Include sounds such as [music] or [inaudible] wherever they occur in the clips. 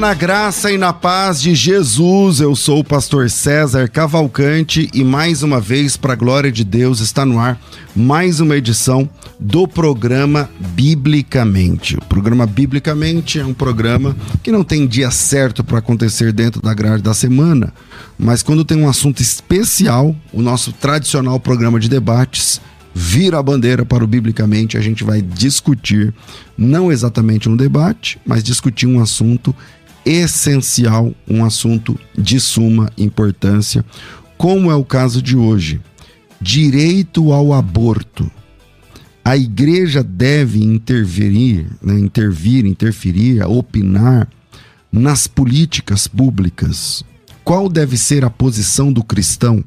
Na graça e na paz de Jesus. Eu sou o pastor César Cavalcante e mais uma vez, para a glória de Deus, está no ar mais uma edição do programa Biblicamente. O programa Biblicamente é um programa que não tem dia certo para acontecer dentro da grade da semana, mas quando tem um assunto especial, o nosso tradicional programa de debates vira a bandeira para o Biblicamente, a gente vai discutir, não exatamente um debate, mas discutir um assunto essencial, um assunto de suma importância, como é o caso de hoje. Direito ao aborto. A igreja deve intervir, né, intervir, interferir, opinar nas políticas públicas. Qual deve ser a posição do cristão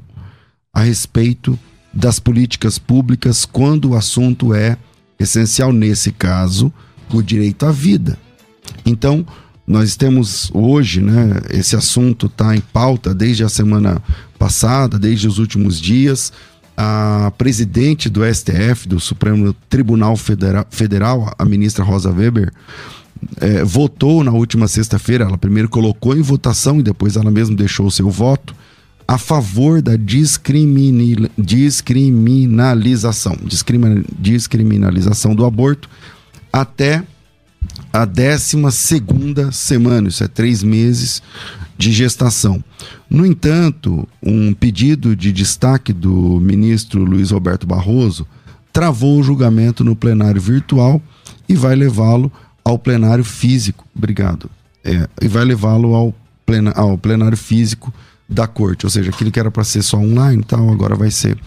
a respeito das políticas públicas quando o assunto é essencial, nesse caso, o direito à vida? Então, nós temos hoje, né, esse assunto está em pauta desde a semana passada, desde os últimos dias. A presidente do STF, do Supremo Tribunal Federal, a ministra Rosa Weber, é, votou na última sexta-feira. Ela primeiro colocou em votação e depois ela mesma deixou o seu voto a favor da descriminalização, descriminalização do aborto até a 12 segunda semana, isso é três meses de gestação. No entanto, um pedido de destaque do ministro Luiz Roberto Barroso travou o julgamento no plenário virtual e vai levá-lo ao plenário físico. Obrigado. É, e vai levá-lo ao, plena, ao plenário físico da corte, ou seja, aquilo que era para ser só online, tal, agora vai ser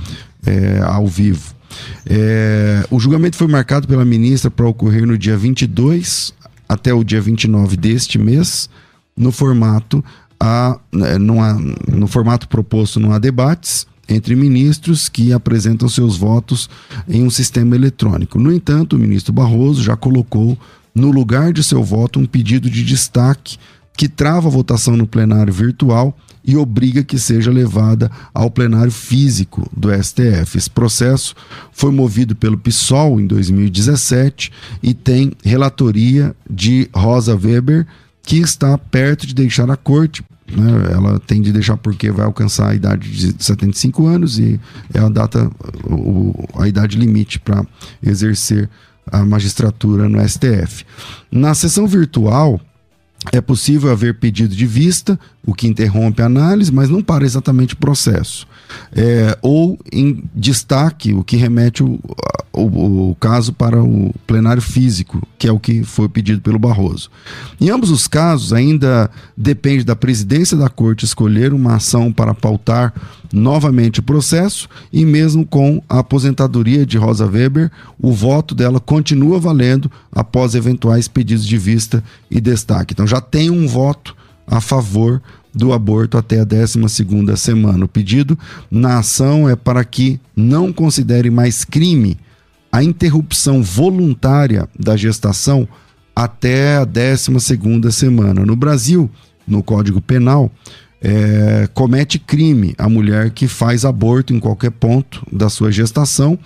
é, ao vivo. É, o julgamento foi marcado pela ministra para ocorrer no dia 22 até o dia 29 deste mês, no formato, a, né, não há, no formato proposto não há debates entre ministros que apresentam seus votos em um sistema eletrônico. No entanto, o ministro Barroso já colocou no lugar de seu voto um pedido de destaque que trava a votação no plenário virtual e obriga que seja levada ao plenário físico do STF. Esse processo foi movido pelo PSOL em 2017 e tem relatoria de Rosa Weber, que está perto de deixar a corte. Né? Ela tem de deixar porque vai alcançar a idade de 75 anos e é a data, a idade limite para exercer a magistratura no STF. Na sessão virtual, é possível haver pedido de vista, o que interrompe a análise, mas não para exatamente o processo. É, ou em destaque, o que remete o, o, o, caso para o plenário físico, que é o que foi pedido pelo Barroso. Em ambos os casos, ainda depende da presidência da corte escolher uma ação para pautar novamente o processo e mesmo com a aposentadoria de Rosa Weber, o voto dela continua valendo após eventuais pedidos de vista e destaque. Então já tem um voto a favor do aborto até a 12 semana. O pedido na ação é para que não considere mais crime a interrupção voluntária da gestação até a 12 semana. No Brasil, no Código Penal, é, comete crime a mulher que faz aborto em qualquer ponto da sua gestação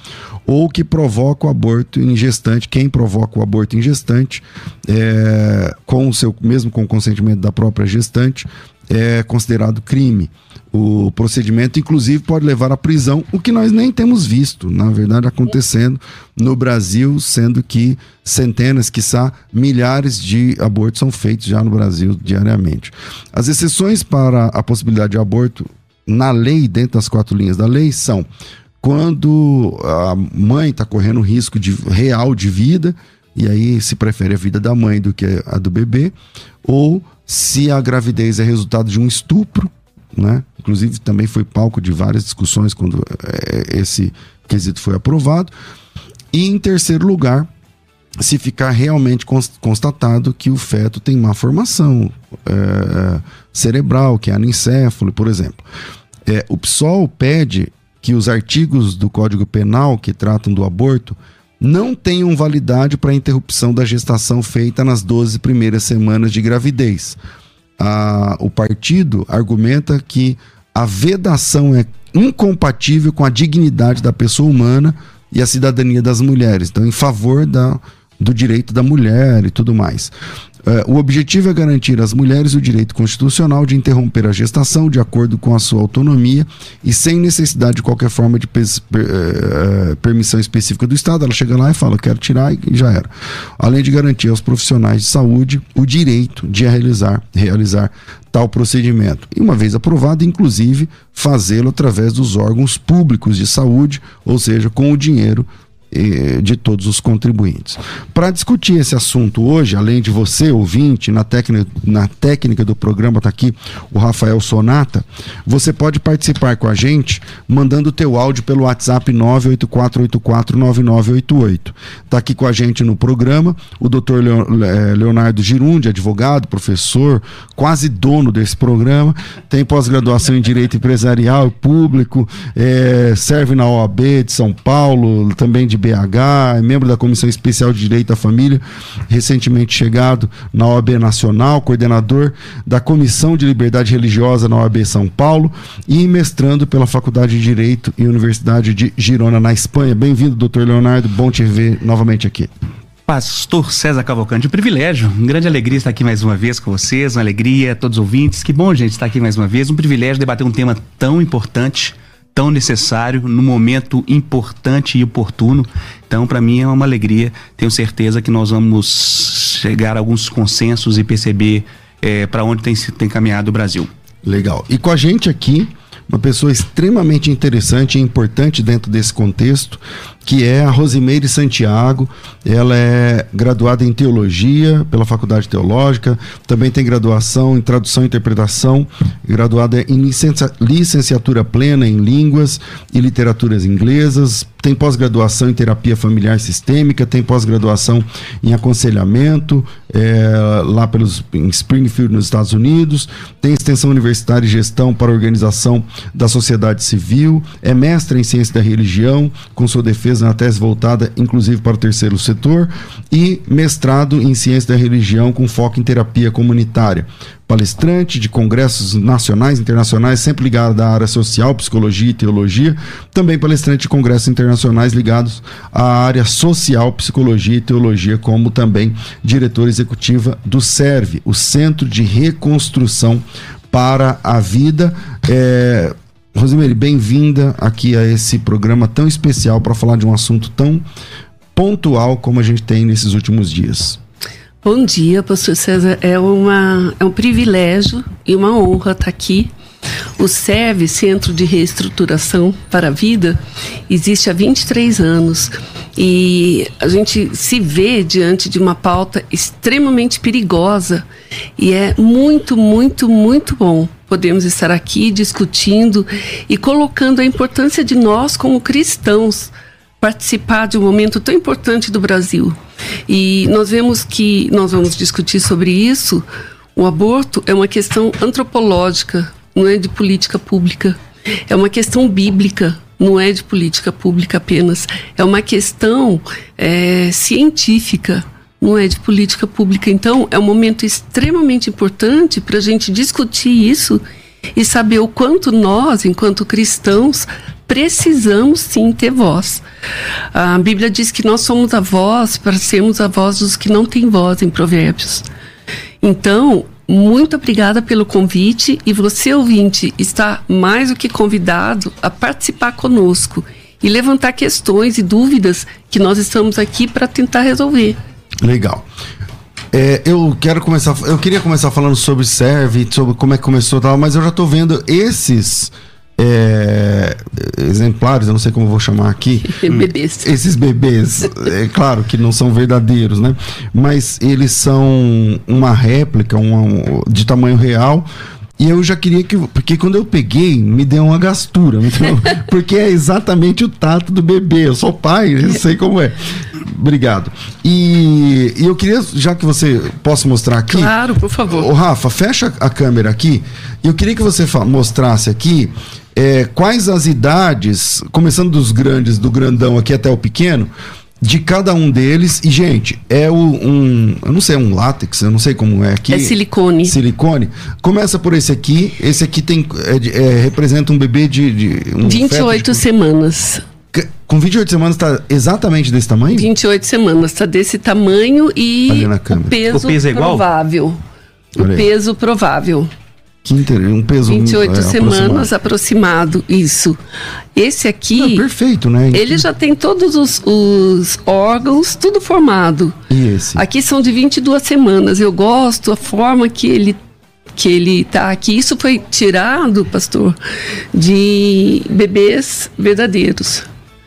ou que provoca o aborto em gestante, quem provoca o aborto em gestante, é, com o seu, mesmo com o consentimento da própria gestante, é considerado crime. O procedimento, inclusive, pode levar à prisão, o que nós nem temos visto, na verdade, acontecendo no Brasil, sendo que centenas, quiçá milhares de abortos são feitos já no Brasil diariamente. As exceções para a possibilidade de aborto na lei, dentro das quatro linhas da lei, são quando a mãe está correndo risco de, real de vida, e aí se prefere a vida da mãe do que a do bebê, ou se a gravidez é resultado de um estupro, né? Inclusive também foi palco de várias discussões quando é, esse quesito foi aprovado. E em terceiro lugar, se ficar realmente constatado que o feto tem má formação é, cerebral, que é anencéfalo, por exemplo. É, o PSOL pede que os artigos do Código Penal que tratam do aborto não tenham validade para a interrupção da gestação feita nas 12 primeiras semanas de gravidez. A, o partido argumenta que a vedação é incompatível com a dignidade da pessoa humana e a cidadania das mulheres. Então, em favor da, do direito da mulher e tudo mais. É, o objetivo é garantir às mulheres o direito constitucional de interromper a gestação de acordo com a sua autonomia e sem necessidade de qualquer forma de per, é, permissão específica do Estado. Ela chega lá e fala: quero tirar e já era. Além de garantir aos profissionais de saúde o direito de realizar, realizar tal procedimento. E uma vez aprovado, inclusive, fazê-lo através dos órgãos públicos de saúde, ou seja, com o dinheiro de todos os contribuintes. Para discutir esse assunto hoje, além de você, ouvinte, na técnica, na técnica do programa está aqui o Rafael Sonata, você pode participar com a gente mandando o teu áudio pelo WhatsApp 984849988. Está aqui com a gente no programa o doutor é, Leonardo Girundi, advogado, professor, quase dono desse programa, tem pós-graduação em Direito Empresarial e Público, é, serve na OAB de São Paulo, também de BH, é membro da Comissão Especial de Direito à Família, recentemente chegado na OAB Nacional, coordenador da Comissão de Liberdade Religiosa na OAB São Paulo e mestrando pela Faculdade de Direito e Universidade de Girona, na Espanha. Bem-vindo, doutor Leonardo, bom te ver novamente aqui. Pastor César Cavalcante, um privilégio, uma grande alegria estar aqui mais uma vez com vocês, uma alegria a todos os ouvintes. Que bom, gente, estar aqui mais uma vez. Um privilégio debater um tema tão importante tão necessário, no momento importante e oportuno. Então, para mim é uma alegria. Tenho certeza que nós vamos chegar a alguns consensos e perceber é, para onde tem, tem caminhado o Brasil. Legal. E com a gente aqui, uma pessoa extremamente interessante e importante dentro desse contexto, que é a Rosimeire Santiago. Ela é graduada em teologia pela Faculdade Teológica, também tem graduação em tradução e interpretação, graduada em licenciatura plena em línguas e literaturas inglesas, tem pós-graduação em terapia familiar sistêmica, tem pós-graduação em aconselhamento é, lá pelos, em Springfield, nos Estados Unidos, tem extensão universitária e gestão para organização da sociedade civil, é mestre em ciência da religião, com sua defesa na tese voltada inclusive para o terceiro setor, e mestrado em ciência da religião com foco em terapia comunitária palestrante de congressos nacionais e internacionais, sempre ligado à área social, psicologia e teologia, também palestrante de congressos internacionais ligados à área social, psicologia e teologia, como também diretora executiva do SERVE, o Centro de Reconstrução para a Vida. É, Rosemary, bem-vinda aqui a esse programa tão especial para falar de um assunto tão pontual como a gente tem nesses últimos dias. Bom dia, pastor César. É, uma, é um privilégio e uma honra estar aqui. O SERVE, Centro de Reestruturação para a Vida, existe há 23 anos e a gente se vê diante de uma pauta extremamente perigosa e é muito, muito, muito bom podemos estar aqui discutindo e colocando a importância de nós como cristãos participar de um momento tão importante do Brasil. E nós vemos que nós vamos discutir sobre isso O aborto é uma questão antropológica, não é de política pública. É uma questão bíblica, não é de política pública apenas. É uma questão é, científica, não é de política pública. Então, é um momento extremamente importante para a gente discutir isso e saber o quanto nós, enquanto cristãos, precisamos sim ter voz. A Bíblia diz que nós somos a voz para sermos a voz dos que não têm voz em Provérbios. Então, muito obrigada pelo convite e você, ouvinte, está mais do que convidado a participar conosco e levantar questões e dúvidas que nós estamos aqui para tentar resolver. Legal. É, eu quero começar, eu queria começar falando sobre Serve, sobre como é que começou e tal, mas eu já estou vendo esses é, exemplares, eu não sei como vou chamar aqui. [laughs] bebês. Esses bebês, é claro que não são verdadeiros, né? Mas eles são uma réplica uma, de tamanho real. E eu já queria que. Porque quando eu peguei, me deu uma gastura. Então, [laughs] porque é exatamente o tato do bebê. Eu sou pai, eu sei como é. Obrigado. E, e eu queria, já que você possa mostrar aqui. Claro, por favor. Ô, Rafa, fecha a câmera aqui. Eu queria que você mostrasse aqui é, quais as idades, começando dos grandes, do grandão aqui até o pequeno, de cada um deles. E, gente, é o, um. Eu não sei, é um látex, eu não sei como é aqui. É silicone. Silicone. Começa por esse aqui. Esse aqui tem, é, é, representa um bebê de. de um 28 de... semanas. Com 28 semanas está exatamente desse tamanho? 28 semanas, está desse tamanho e o peso, o peso é provável. O peso provável. Que interessante, um peso 28 é, semanas aproximado, isso. Esse aqui. É perfeito, né? Ele já tem todos os, os, órgãos, tudo formado. E esse? Aqui são de 22 semanas. Eu gosto a forma que ele que ele tá aqui. Isso foi tirado, pastor, de bebês verdadeiros.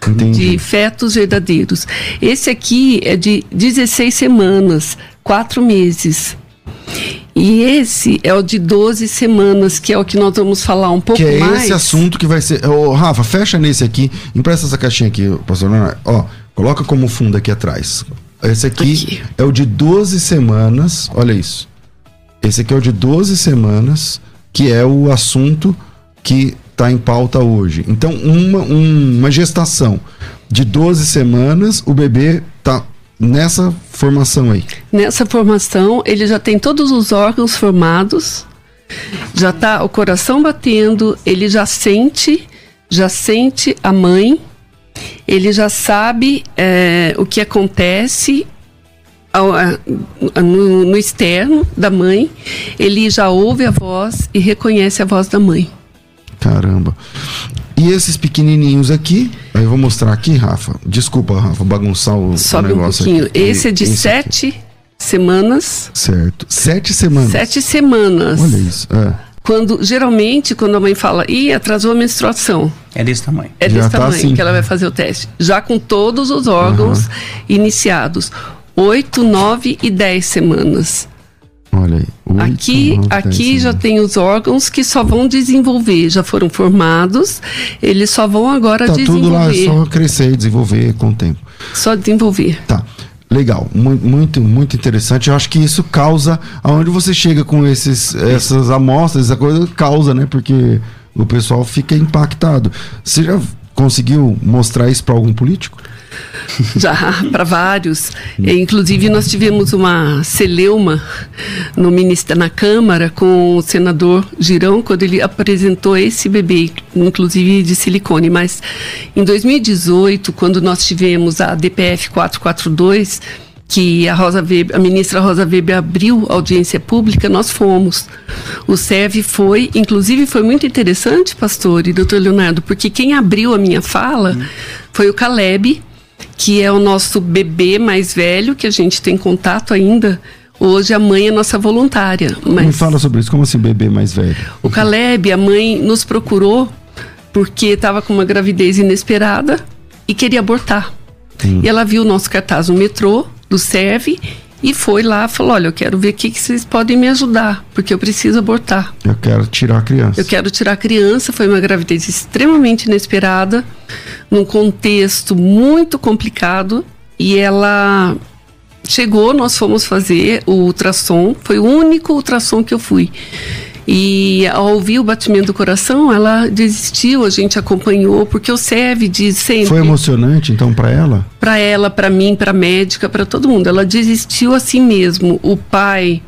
Entendi. De fetos verdadeiros. Esse aqui é de 16 semanas, 4 meses. E esse é o de 12 semanas, que é o que nós vamos falar um pouco mais. Que é mais. esse assunto que vai ser. Ô, Rafa, fecha nesse aqui. Empresta essa caixinha aqui, pastor Leonardo. Ó, coloca como fundo aqui atrás. Esse aqui, aqui, é o de 12 semanas. Olha isso. Esse aqui é o de 12 semanas, que é o assunto que está em pauta hoje. Então, uma, um, uma gestação de 12 semanas, o bebê nessa formação aí? Nessa formação, ele já tem todos os órgãos formados, já está o coração batendo, ele já sente, já sente a mãe, ele já sabe é, o que acontece ao, a, no, no externo da mãe, ele já ouve a voz e reconhece a voz da mãe. Caramba. E esses pequenininhos aqui, aí eu vou mostrar aqui, Rafa. Desculpa, Rafa, bagunçar o, Sobe o negócio um pouquinho. Aqui. Esse é de esse sete aqui. semanas. Certo. Sete semanas. Sete semanas. Olha isso. É. Quando, geralmente, quando a mãe fala, ih, atrasou a menstruação. É desse tamanho. É desse tá tamanho assim. que ela vai fazer o teste. Já com todos os órgãos uhum. iniciados. Oito, nove e dez semanas. Olha aí. 8, aqui 9, aqui já tem os órgãos que só vão desenvolver, já foram formados, eles só vão agora tá desenvolver. Tudo lá, é só crescer e desenvolver com o tempo. Só desenvolver. Tá. Legal, muito, muito interessante. Eu acho que isso causa, aonde você chega com esses, essas amostras, essa coisa causa, né? Porque o pessoal fica impactado. Você já conseguiu mostrar isso para algum político? [laughs] Já, para vários. Inclusive, nós tivemos uma celeuma no ministro, na Câmara com o senador Girão, quando ele apresentou esse bebê, inclusive de silicone. Mas em 2018, quando nós tivemos a DPF 442, que a Rosa Weber, a ministra Rosa Weber abriu audiência pública, nós fomos. O SEV foi, inclusive foi muito interessante, pastor e doutor Leonardo, porque quem abriu a minha fala foi o Caleb, que é o nosso bebê mais velho, que a gente tem contato ainda. Hoje a mãe é nossa voluntária. Mas... Me fala sobre isso, como assim bebê mais velho? O Caleb, a mãe nos procurou porque estava com uma gravidez inesperada e queria abortar. Hum. E ela viu o nosso cartaz no metrô, do SERV, e foi lá falou: Olha, eu quero ver o que, que vocês podem me ajudar, porque eu preciso abortar. Eu quero tirar a criança. Eu quero tirar a criança. Foi uma gravidez extremamente inesperada num contexto muito complicado e ela chegou, nós fomos fazer o ultrassom, foi o único ultrassom que eu fui. E ao ouvir o batimento do coração, ela desistiu, a gente acompanhou, porque o SEV diz sempre. Foi emocionante, então, para ela? Para ela, para mim, para médica, para todo mundo. Ela desistiu assim mesmo. O pai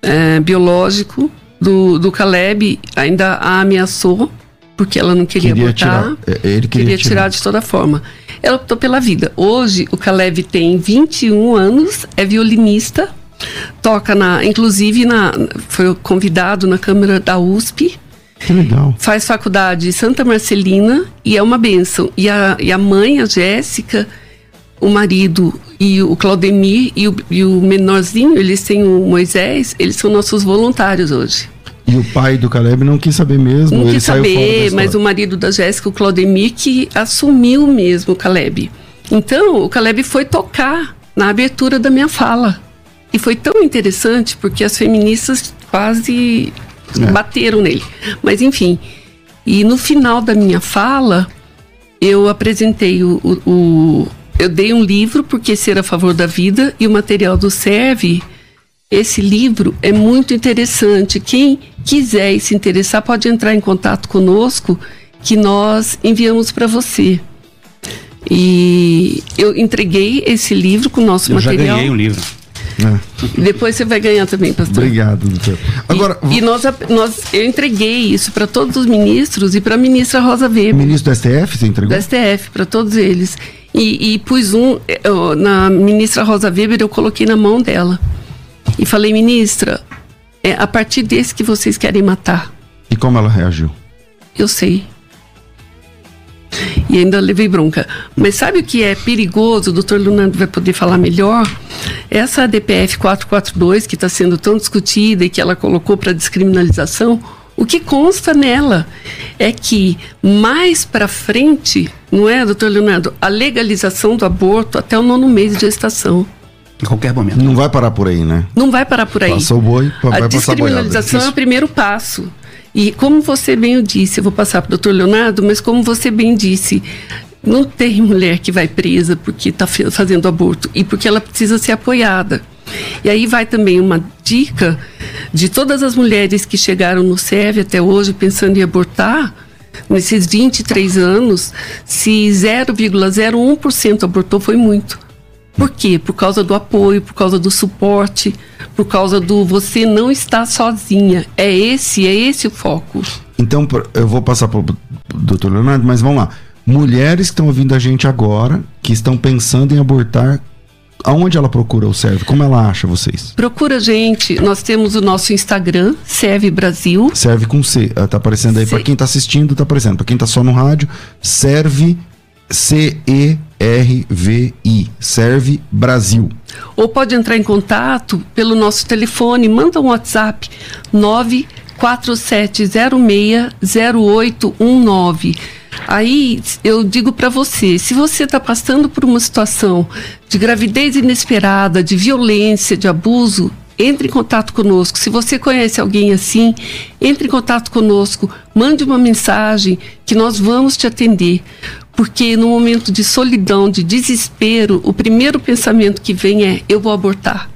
é, biológico do, do Caleb ainda a ameaçou, porque ela não queria, queria botar. Tirar, é, ele queria, queria tirar. tirar de toda forma. Ela optou pela vida. Hoje, o Caleb tem 21 anos, é violinista toca na, inclusive na, foi convidado na Câmara da USP. Que legal. Faz faculdade Santa Marcelina e é uma benção. E a, e a mãe, a Jéssica, o marido e o Claudemir e o, e o menorzinho, eles têm o Moisés, eles são nossos voluntários hoje. E o pai do Caleb não quis saber mesmo? Não quis saber, mas o marido da Jéssica, o Claudemir, que assumiu mesmo o Caleb. Então, o Caleb foi tocar na abertura da minha fala. E foi tão interessante porque as feministas quase é. bateram nele. Mas enfim. E no final da minha fala, eu apresentei o, o, o eu dei um livro porque ser a favor da vida e o material do serve esse livro é muito interessante. Quem quiser e se interessar pode entrar em contato conosco que nós enviamos para você. E eu entreguei esse livro com o nosso eu material. Eu já ganhei o livro. É. Depois você vai ganhar também, pastor. Obrigado, doutor. Agora, e, e nós, nós, eu entreguei isso para todos os ministros e para a ministra Rosa Weber. Ministro do STF, você entregou? Do STF, para todos eles. E, e pus um, eu, na ministra Rosa Weber, eu coloquei na mão dela. E falei, ministra, é a partir desse que vocês querem matar. E como ela reagiu? Eu sei e ainda levei bronca. Mas sabe o que é perigoso? O doutor Leonardo vai poder falar melhor. Essa DPF 442, que está sendo tão discutida e que ela colocou para descriminalização, o que consta nela é que mais para frente, não é, doutor Leonardo, a legalização do aborto até o nono mês de gestação. Em qualquer momento. Não vai parar por aí, né? Não vai parar por aí. Passou o boi, vai a descriminalização é o primeiro passo. E como você bem disse, eu vou passar para o doutor Leonardo, mas como você bem disse, não tem mulher que vai presa porque está fazendo aborto e porque ela precisa ser apoiada. E aí vai também uma dica de todas as mulheres que chegaram no SEV até hoje pensando em abortar, nesses 23 anos, se 0,01% abortou foi muito. Por quê? Por causa do apoio, por causa do suporte, por causa do você não estar sozinha. É esse, é esse o foco. Então, eu vou passar para o doutor Leonardo, mas vamos lá. Mulheres que estão ouvindo a gente agora, que estão pensando em abortar, aonde ela procura o Serve? Como ela acha vocês? Procura a gente. Nós temos o nosso Instagram, Serve Brasil. Serve com C. Está aparecendo aí. Para quem está assistindo, está aparecendo. Para quem está só no rádio, Serve C-E-R-V-I, Serve Brasil. Ou pode entrar em contato pelo nosso telefone, manda um WhatsApp 947060819. Aí eu digo para você, se você está passando por uma situação de gravidez inesperada, de violência, de abuso, entre em contato conosco. Se você conhece alguém assim, entre em contato conosco, mande uma mensagem que nós vamos te atender porque no momento de solidão, de desespero, o primeiro pensamento que vem é: eu vou abortar.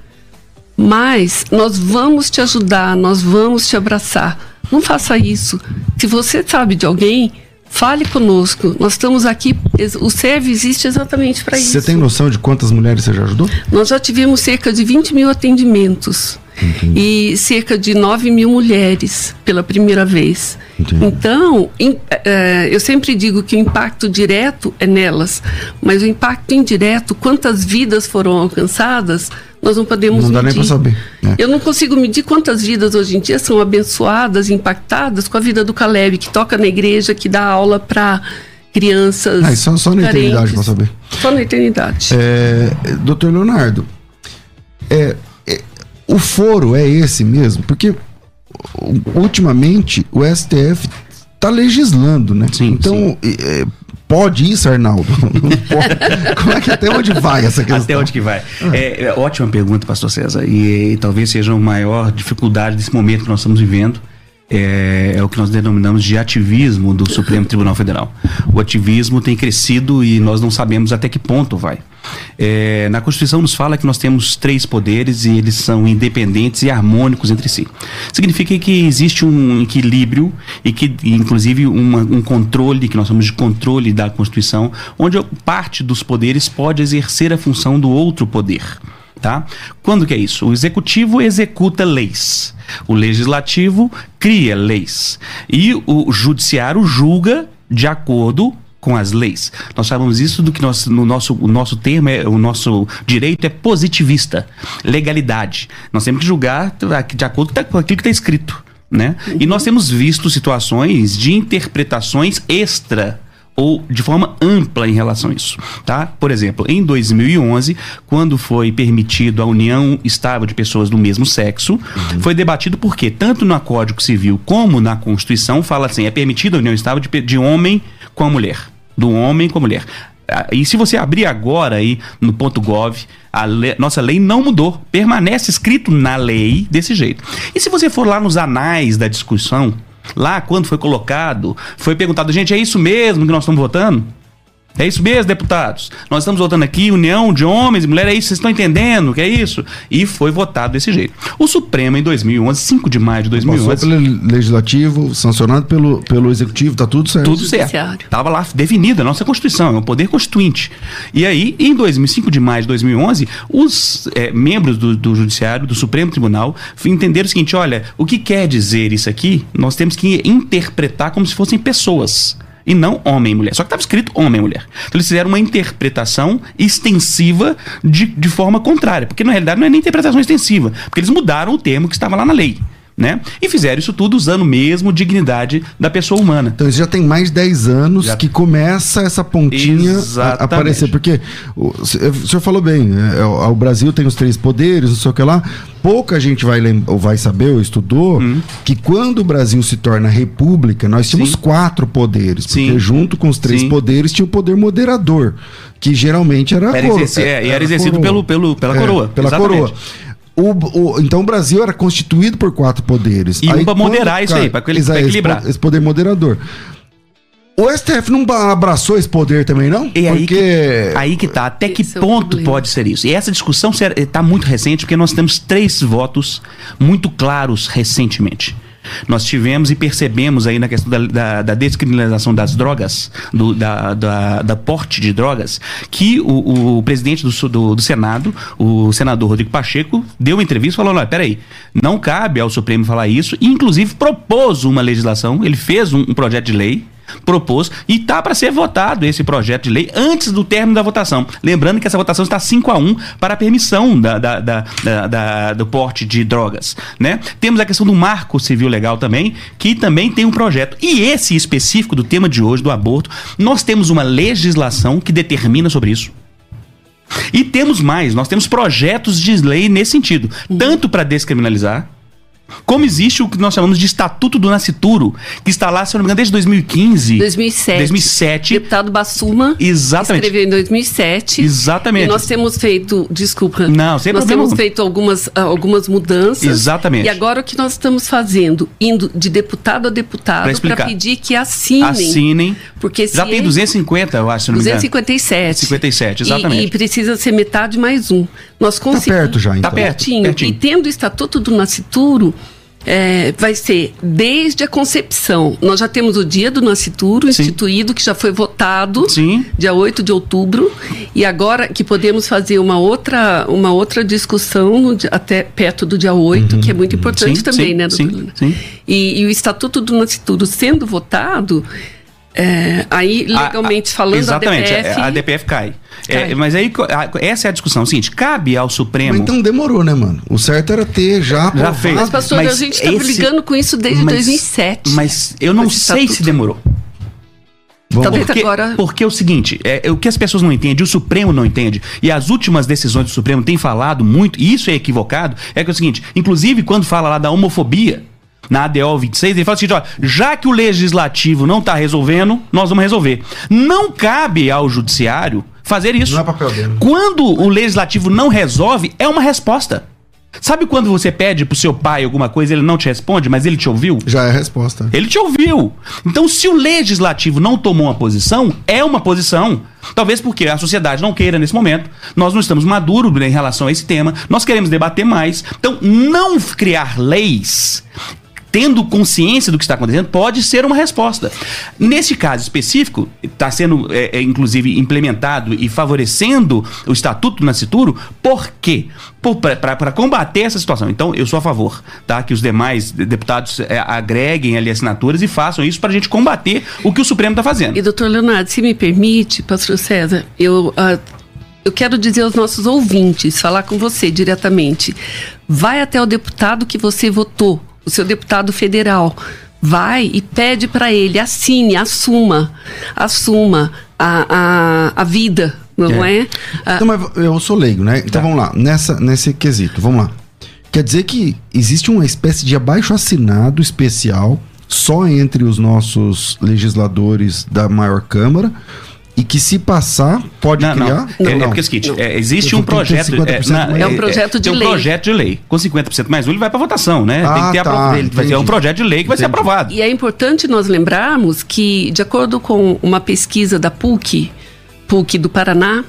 Mas nós vamos te ajudar, nós vamos te abraçar. Não faça isso. Se você sabe de alguém, fale conosco. Nós estamos aqui, o SERV existe exatamente para isso. Você tem noção de quantas mulheres você já ajudou? Nós já tivemos cerca de 20 mil atendimentos. Entendi. E cerca de 9 mil mulheres pela primeira vez. Entendi. Então, in, é, eu sempre digo que o impacto direto é nelas, mas o impacto indireto, quantas vidas foram alcançadas, nós não podemos não medir. Não dá nem para saber. É. Eu não consigo medir quantas vidas hoje em dia são abençoadas, impactadas com a vida do Caleb, que toca na igreja, que dá aula para crianças. Ah, só, só na carentes. eternidade para saber. Só na eternidade. É, doutor Leonardo, é, é, o foro é esse mesmo? Porque ultimamente o STF está legislando, né? Sim, então, sim. É, pode isso, Arnaldo? [laughs] Como é que até onde vai essa questão? Até onde que vai? É, é, ótima pergunta, pastor César, e, e, talvez seja a maior dificuldade desse momento que nós estamos vivendo, é, é, o que nós denominamos de ativismo do Supremo Tribunal Federal. O ativismo tem crescido e nós não sabemos até que ponto vai. É, na Constituição nos fala que nós temos três poderes e eles são independentes e harmônicos entre si. Significa que existe um equilíbrio e que, inclusive, uma, um controle, que nós chamamos de controle da Constituição, onde parte dos poderes pode exercer a função do outro poder. Tá? Quando que é isso? O executivo executa leis, o legislativo cria leis e o judiciário julga de acordo com as leis. Nós chamamos isso do que nós, no nosso, o nosso termo, é, o nosso direito é positivista, legalidade. Nós temos que julgar de acordo com aquilo que está escrito. Né? E nós temos visto situações de interpretações extra ou de forma ampla em relação a isso, tá? Por exemplo, em 2011, quando foi permitido a união estável de pessoas do mesmo sexo, uhum. foi debatido porque tanto no Código Civil como na Constituição fala assim, é permitida a união estável de, de homem com a mulher, do homem com a mulher. Ah, e se você abrir agora aí no ponto .gov, a lei, nossa lei não mudou, permanece escrito na lei desse jeito. E se você for lá nos anais da discussão, Lá, quando foi colocado, foi perguntado, gente, é isso mesmo que nós estamos votando? É isso mesmo, deputados. Nós estamos votando aqui união de homens e mulheres, é isso, vocês estão entendendo que é isso? E foi votado desse jeito. O Supremo, em 2011, 5 de maio de 2011... Passou pelo Legislativo, sancionado pelo, pelo Executivo, tá tudo certo. Tudo certo. Estava lá definida a nossa Constituição, é um poder constituinte. E aí, em 2005 de maio de 2011, os é, membros do, do Judiciário, do Supremo Tribunal, entenderam o seguinte, olha, o que quer dizer isso aqui? Nós temos que interpretar como se fossem pessoas e não homem e mulher. Só que estava escrito homem e mulher. Então eles fizeram uma interpretação extensiva de, de forma contrária, porque na realidade não é nem interpretação extensiva, porque eles mudaram o termo que estava lá na lei né? E fizeram isso tudo usando mesmo dignidade da pessoa humana. Então isso já tem mais de 10 anos já... que começa essa pontinha a aparecer. Porque o, o senhor falou bem, é, é, o Brasil tem os três poderes, não sei o que lá. Pouca gente vai, ou vai saber ou estudou hum. que quando o Brasil se torna república, nós tínhamos Sim. quatro poderes. Porque Sim. junto com os três Sim. poderes tinha o poder moderador, que geralmente era, era, coro, exerci, é, era, era exercido pelo, pelo, pela é, coroa. Pela Exatamente. coroa. O, o, então o Brasil era constituído por quatro poderes. E aí, um para moderar isso aí, para equilibrar. Esse, esse poder moderador. O STF não abraçou esse poder também, não? E aí, que, aí que tá. Até que esse ponto é pode ser isso? E essa discussão está muito recente, porque nós temos três votos muito claros recentemente. Nós tivemos e percebemos aí na questão da, da, da descriminalização das drogas, do, da, da, da, porte de drogas, que o, o presidente do, do, do, Senado, o senador Rodrigo Pacheco, deu uma entrevista e falou: olha, peraí, não cabe ao Supremo falar isso, e inclusive propôs uma legislação, ele fez um, um projeto de lei propôs e está para ser votado esse projeto de lei antes do término da votação. Lembrando que essa votação está 5 a 1 para a permissão da, da, da, da, do porte de drogas. Né? Temos a questão do marco civil legal também, que também tem um projeto. E esse específico do tema de hoje, do aborto, nós temos uma legislação que determina sobre isso. E temos mais, nós temos projetos de lei nesse sentido, tanto para descriminalizar, como existe o que nós chamamos de Estatuto do Nascituro, que está lá, se não me engano, desde 2015. 2007. 2007. Deputado Bassuma Exatamente. escreveu em 2007. Exatamente. E nós temos feito, desculpa. Não, sem Nós problema. temos feito algumas, ah, algumas mudanças. Exatamente. E agora o que nós estamos fazendo? Indo de deputado a deputado para pedir que assinem. Assinem. Porque Já tem 250, eu acho, se não me engano. 257. 57, exatamente. E, e precisa ser metade mais um. Nós conseguimos. Tá perto já, então. Tá perto, pertinho. pertinho. E tendo o Estatuto do Nascituro, é, vai ser desde a concepção. Nós já temos o dia do nascituro Sim. instituído, que já foi votado, Sim. dia 8 de outubro, e agora que podemos fazer uma outra, uma outra discussão até perto do dia 8, uhum. que é muito importante Sim, também, né, doutora? Sim, e, e o Estatuto do Nascituro sendo votado, é, aí, legalmente a, a, falando, exatamente, a DPF... a DPF cai. É, mas aí, essa é a discussão. É o seguinte, cabe ao Supremo... Mas então demorou, né, mano? O certo era ter já... Já fez. Mas, pastor, mas a gente está esse... brigando com isso desde mas, 2007. Mas eu não sei se demorou. Talvez porque, agora... porque é o seguinte, é, é, o que as pessoas não entendem, o Supremo não entende, e as últimas decisões do Supremo têm falado muito, e isso é equivocado, é que é o seguinte, inclusive quando fala lá da homofobia, na ADO 26, ele fala assim: ó, já que o legislativo não está resolvendo, nós vamos resolver. Não cabe ao judiciário fazer isso. Não é papel dele. Quando o legislativo não resolve, é uma resposta. Sabe quando você pede pro seu pai alguma coisa e ele não te responde, mas ele te ouviu? Já é a resposta. Ele te ouviu. Então, se o legislativo não tomou uma posição, é uma posição. Talvez porque a sociedade não queira nesse momento. Nós não estamos maduros em relação a esse tema. Nós queremos debater mais. Então, não criar leis tendo consciência do que está acontecendo, pode ser uma resposta. Nesse caso específico, está sendo, é, é, inclusive, implementado e favorecendo o Estatuto do Nascituro, por quê? Para combater essa situação. Então, eu sou a favor tá? que os demais deputados é, agreguem ali assinaturas e façam isso para a gente combater o que o Supremo está fazendo. E, doutor Leonardo, se me permite, pastor César, eu. Uh, eu quero dizer aos nossos ouvintes, falar com você diretamente. Vai até o deputado que você votou o seu deputado federal vai e pede para ele, assine, assuma, assuma a, a, a vida, não é? é? Mas eu sou leigo, né? Então tá. vamos lá, nessa, nesse quesito, vamos lá. Quer dizer que existe uma espécie de abaixo assinado especial só entre os nossos legisladores da maior Câmara e que se passar pode não, criar? Não. É, não, é porque é o seguinte, é, existe um projeto, é, é, um projeto de lei. Um projeto de lei. Com 50% mais um, ele vai para votação, né? Ah, tem que ter tá, ele vai ser um projeto de lei que vai entendi. ser aprovado. E é importante nós lembrarmos que, de acordo com uma pesquisa da PUC, PUC do Paraná,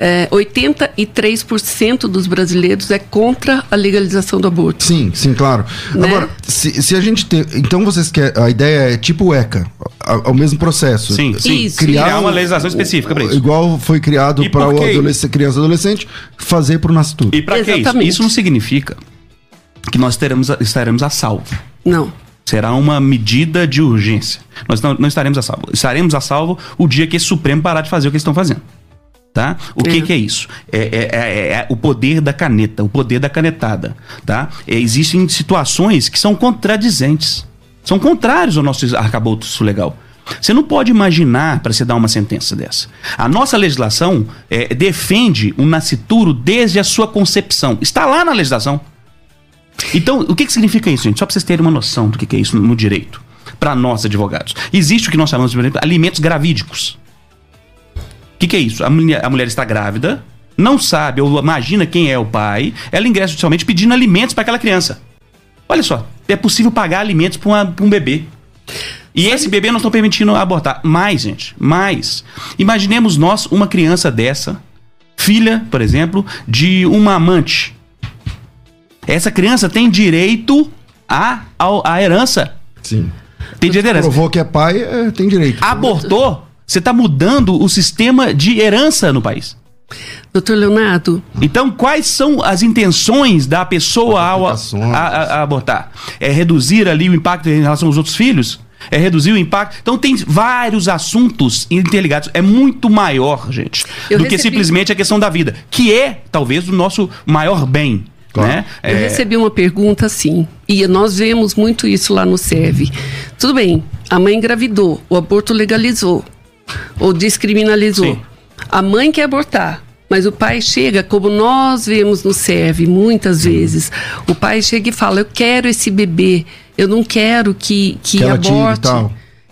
é, 83% dos brasileiros é contra a legalização do aborto. Sim, sim, claro. Né? Agora, se, se, a gente tem. Então vocês querem. A ideia é tipo o ECA, o mesmo processo. Sim, sim. Isso. Criar, criar uma legislação específica para isso. Igual foi criado para o adolescente, criança e adolescente, fazer para o nascituro. E para que isso? Isso não significa que nós teremos, estaremos a salvo. Não. Será uma medida de urgência. Nós não, não estaremos a salvo. Estaremos a salvo o dia que esse Supremo parar de fazer o que eles estão fazendo. Tá? O que, que, é isso? É, é, é, é, o poder da caneta, o poder da canetada. Tá? existem situações que são contradizentes, são contrários ao nosso arcabouço legal. Você não pode imaginar para você dar uma sentença dessa. A nossa legislação é, defende o nascituro desde a sua concepção. Está lá na legislação. Então, o que, que significa isso, gente? Só para vocês terem uma noção do que, que é isso no direito. Para nós, advogados. Existe o que nós chamamos de alimentos gravídicos. O que, que é isso? A mulher, a mulher está grávida, não sabe ou imagina quem é o pai, ela ingressa judicialmente pedindo alimentos para aquela criança. Olha só, é possível pagar alimentos para um bebê. E sabe? esse bebê não estão permitindo abortar. Mais, gente, mais. Imaginemos nós uma criança dessa, filha, por exemplo, de uma amante. Essa criança tem direito à, à, à herança. Sim. Tem direito à herança. Provou que é pai, é, tem direito. Abortou, você está mudando o sistema de herança no país. Doutor Leonardo. Então, quais são as intenções da pessoa ao a, a, a abortar? É reduzir ali o impacto em relação aos outros filhos? É reduzir o impacto. Então tem vários assuntos interligados. É muito maior, gente, Eu do recebi... que simplesmente a questão da vida, que é talvez o nosso maior bem. Claro. Né? Eu é... recebi uma pergunta assim, e nós vemos muito isso lá no SEV. Tudo bem, a mãe engravidou, o aborto legalizou ou descriminalizou. Sim. A mãe quer abortar, mas o pai chega, como nós vemos no SERV muitas vezes, o pai chega e fala: Eu quero esse bebê, eu não quero que, que, que aborte.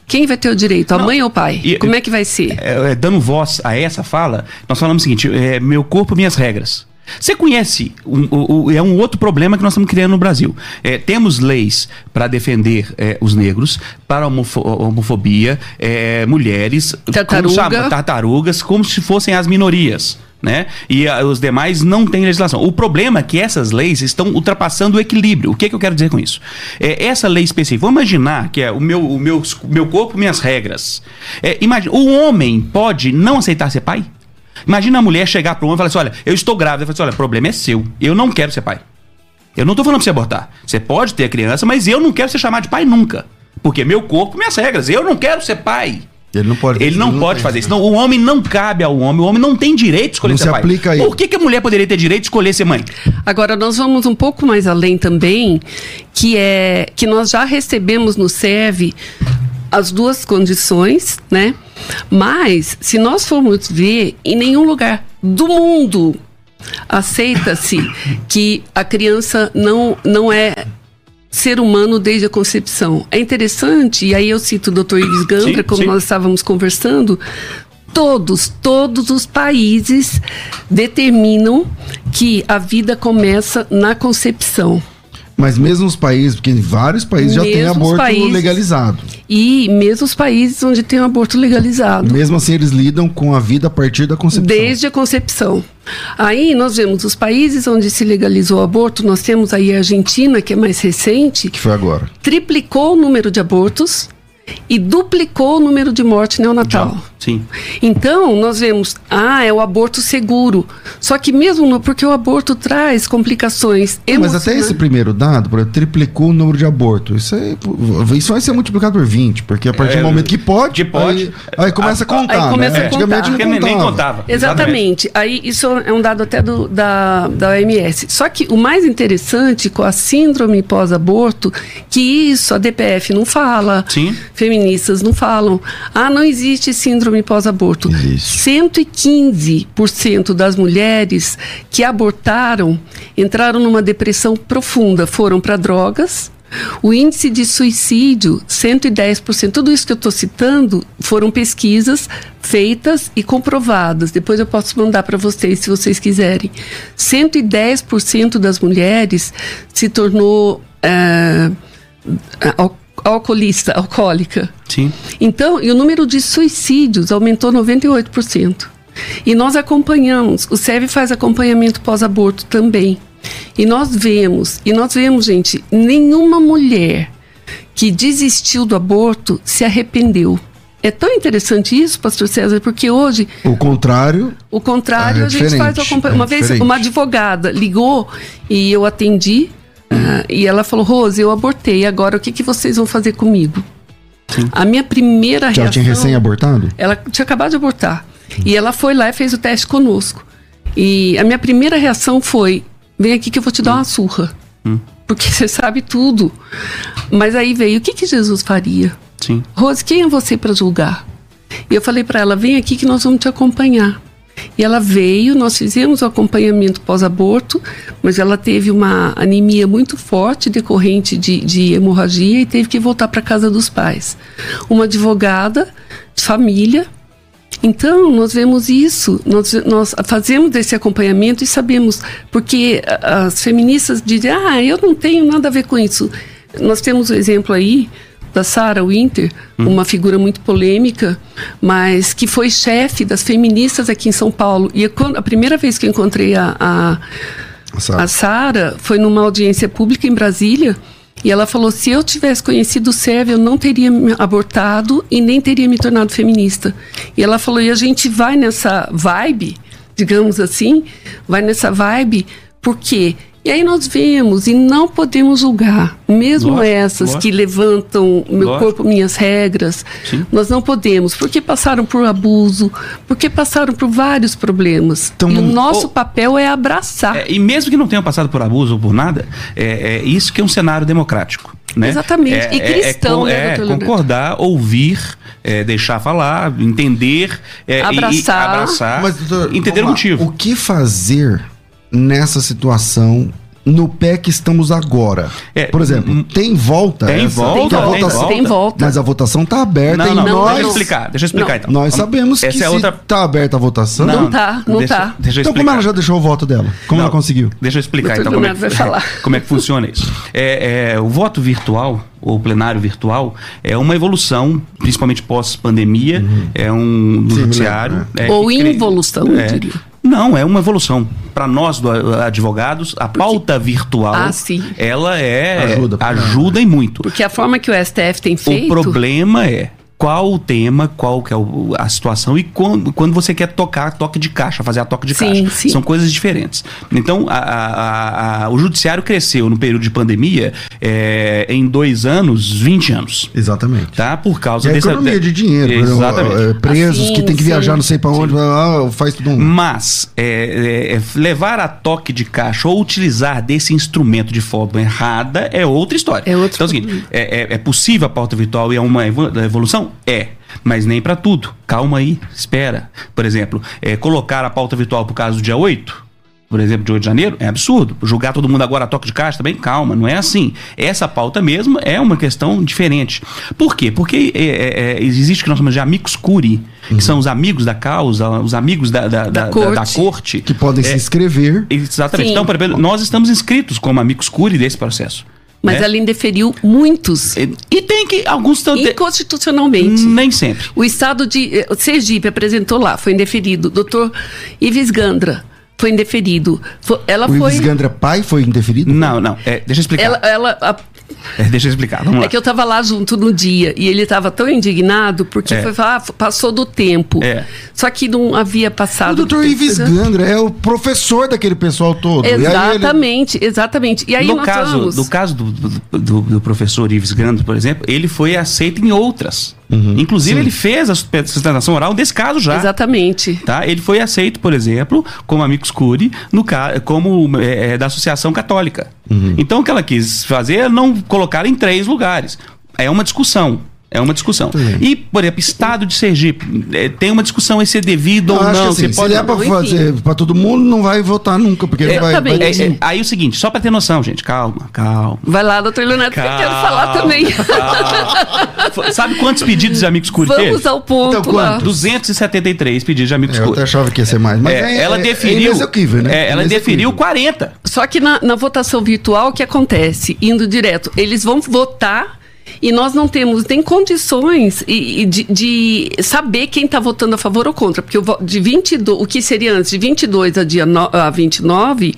Quem vai ter o direito, a não, mãe ou o pai? E, Como é que vai ser? É, é, dando voz a essa fala, nós falamos o seguinte: é, meu corpo, minhas regras. Você conhece, um, um, é um outro problema que nós estamos criando no Brasil. É, temos leis para defender é, os negros, para homofo homofobia, é, mulheres, Tartaruga. como, tartarugas, como se fossem as minorias. Né? E a, os demais não têm legislação. O problema é que essas leis estão ultrapassando o equilíbrio. O que, é que eu quero dizer com isso? É, essa lei específica, vamos imaginar que é o meu, o meu, meu corpo, minhas regras. É, imagina, o homem pode não aceitar ser pai? Imagina a mulher chegar para um homem e falar assim: olha, eu estou grávida. Eu falo assim: olha, o problema é seu. Eu não quero ser pai. Eu não estou falando para você abortar. Você pode ter a criança, mas eu não quero ser chamado de pai nunca. Porque meu corpo, minhas regras. Eu não quero ser pai. Ele não pode, ele não, não pode fazer isso. Não, o homem não cabe ao homem. O homem não tem direito de escolher não ser se pai. Aplica aí. Por que, que a mulher poderia ter direito de escolher ser mãe? Agora, nós vamos um pouco mais além também, que é que nós já recebemos no SEV as duas condições, né? Mas, se nós formos ver, em nenhum lugar do mundo aceita-se [laughs] que a criança não, não é ser humano desde a concepção. É interessante, e aí eu cito o Dr. Ives Gandra, como sim. nós estávamos conversando, Todos, todos os países determinam que a vida começa na concepção. Mas mesmo os países, porque em vários países já tem Mesmo aborto países- legalizado. E mesmo os países onde tem o aborto legalizado. Mesmo assim, eles lidam com a vida a partir da concepção. Desde a concepção. Aí nós vemos os países onde se legalizou o aborto, nós temos aí a Argentina, que é mais recente, Que foi agora. triplicou o número de abortos e duplicou o número de morte neonatal. Sim. Então, nós vemos, ah, é o aborto seguro. Só que mesmo no, porque o aborto traz complicações Mas emocionais. até esse primeiro dado, por exemplo, triplicou o número de abortos. Isso, aí, isso vai ser multiplicado por 20, porque a partir É, do momento que pode, que pode, aí, aí começa a a- contar. aí começa né? a Antigamente contar. não Porque nem, nem contava. contava. Exatamente. Aí isso é um dado até do, da, da OMS. Só que o mais interessante com a síndrome pós-aborto, que isso a DPF não fala, Sim. Feministas não falam. Ah, não existe síndrome pós-aborto. Existe. 115% das mulheres que abortaram entraram numa depressão profunda, foram para drogas. O índice de suicídio, 110%. Tudo isso que eu estou citando foram pesquisas feitas e comprovadas. Depois eu posso mandar para vocês, se vocês quiserem. 110% das mulheres se tornou al- alcoolista, alcoólica. Sim. Então, e o número de suicídios aumentou 98%. E nós acompanhamos, o SEV faz acompanhamento pós-aborto também. E nós vemos, e nós vemos, gente, nenhuma mulher que desistiu do aborto se arrependeu. É tão interessante isso, pastor César, porque hoje O contrário, o contrário, É a gente faz o acompanhamento. é Uma vez, uma advogada ligou e eu atendi. Ah, e ela falou: Rose, eu abortei. Agora, o que, que vocês vão fazer comigo? A minha primeira já reação. tinha recém-abortado? Ela tinha acabado de abortar. E ela foi lá e fez o teste conosco. E a minha primeira reação foi: vem aqui que eu vou te dar uma surra. Porque [laughs] você sabe tudo. Mas aí veio: o que, que Jesus faria? Sim. Rose, quem é você para julgar? E eu falei para ela: vem aqui que nós vamos te acompanhar. E ela veio, nós fizemos o acompanhamento pós-aborto, mas ela teve uma anemia muito forte decorrente de, de hemorragia e teve que voltar para casa dos pais. Uma advogada, de família. Então, nós vemos isso, nós, nós fazemos esse acompanhamento e sabemos, porque as feministas dizem, ah, eu não tenho nada a ver com isso. Nós temos o exemplo aí da Sarah Winter, uma figura muito polêmica, mas que foi chefe das feministas aqui em São Paulo. E quando, a primeira vez que eu encontrei a, a, a Sara foi numa audiência pública em Brasília. E ela falou: se eu tivesse conhecido o SEV, eu não teria me abortado e nem teria me tornado feminista. E ela falou: e a gente vai nessa vibe, digamos assim, vai nessa vibe, por quê? E aí nós vemos e não podemos julgar, mesmo Lógico, essas lógico. que levantam meu Lógico. corpo, minhas regras, Sim. nós não podemos, porque passaram por abuso, porque passaram por vários problemas. Então, e o nosso ou- papel é abraçar. É, e mesmo que não tenham passado por abuso ou por nada, é, é isso que é um cenário democrático. Né? Exatamente. É, E cristão, é, né, é, doutor Leonardo? concordar, ouvir, é, deixar falar, entender, é, e- e Abraçar. abraçar Mas, doutor, entender o motivo. O que fazer nessa situação no pé que estamos agora? É, Por exemplo, hum, tem volta? tem essa? volta, tem votação- volta. Tem volta. Mas a votação está aberta Não, e não, Não, nós, deixa eu não. explicar, deixa eu explicar Não. então. nós sabemos que essa se é outra... está aberta a votação... Não tá, não deixa, tá. Deixa eu Então como ela já deixou o voto dela? Como Não, ela conseguiu? Deixa eu explicar então como é, que, vai falar. [laughs] como é que funciona isso. É, é, o voto virtual, ou plenário virtual, é uma evolução, principalmente pós-pandemia, é um do Sim, me judiciário. lembro, é, Ou que involução, eu é. diria. Não, é uma evolução. Para nós, do- advogados, a pauta virtual, Ah, sim. ela é Ajuda ajuda e muito. Porque a forma que o STF tem O feito. problema é qual o tema, qual que é o- a situação e quando, quando você quer tocar toque de caixa, fazer a toque de Sim, caixa. sim. São coisas diferentes. Então, a- a- a- o judiciário cresceu no período de pandemia é, em dois anos, 20 anos. Exatamente. Tá? Por causa dessa. economia de dinheiro, por exemplo, Exatamente. eh, presos Assim, que tem que sim. viajar não sei para onde, ah, faz tudo um... Mas é, é, é, levar a toque de caixa ou utilizar desse instrumento de forma errada é outra história. É outro então é o seguinte: é, é- é possível a pauta virtual e é uma evo- É. Mas nem para tudo. Calma aí, espera. Por exemplo, é, colocar a pauta virtual por causa do dia 8 por exemplo, de 8 de janeiro, é absurdo. Julgar todo mundo agora a toque de caixa também, calma, não é assim. Essa pauta mesmo é uma questão diferente. Por quê? Porque é, é, é existe o que nós chamamos de amigos curi, uhum. que são os amigos da causa, os amigos da, da, da, da, corte. da corte. Que podem se é, inscrever. Exatamente. Sim. Então, por exemplo, nós estamos inscritos como amigos curi desse processo. Mas né? ela indeferiu muitos. E, e tem que. Alguns estão. Inconstitucionalmente. Nem sempre. O estado de. Eh, Sergipe apresentou lá, foi indeferido. Doutor Ives Gandra foi indeferido. Foi, ela o foi. Ives Gandra pai foi indeferido? Não, não. É, deixa eu explicar. Ela, ela deixa eu explicar, vamos lá. É que eu estava lá junto no dia e ele estava tão indignado porque é. foi, ah, passou do tempo. É. Só que não havia passado. O doutor Ives Gandra é o professor daquele pessoal todo. Exatamente, ele... exatamente. E aí no caso, vamos... No caso do, do, do, professor Ives Gandra, por exemplo, ele foi aceito em outras. Uhum, Inclusive, sim. ele fez a sustentação oral desse caso já. Exatamente. Tá? Ele foi aceito, por exemplo, como amicus curi, no, como é, é, da Associação Católica. Uhum. Então, o que ela quis fazer é não colocar em três lugares. É uma discussão. É uma discussão. E, por exemplo, Estado de Sergipe, é, tem uma discussão se é devido ou não. Assim, se pode... é para fazer para todo mundo, não vai votar nunca, porque eu vai, vai... É, é, aí o seguinte, só para ter noção, gente, calma, calma. Vai lá, doutor Leonardo, que eu quero falar também. Sabe quantos pedidos de amigos curi Vamos teve? ao ponto então, lá. 273 pedidos de amigos é, curi. Eu até achava que ia ser mais, mas é, ela definiu, né? ela definiu 40. Só que na, na votação virtual, o que acontece? Indo direto, eles vão votar e nós não temos nem condições de, de saber quem está votando a favor ou contra, porque o, de 22, o que seria antes, de 22 a, dia no, a 29,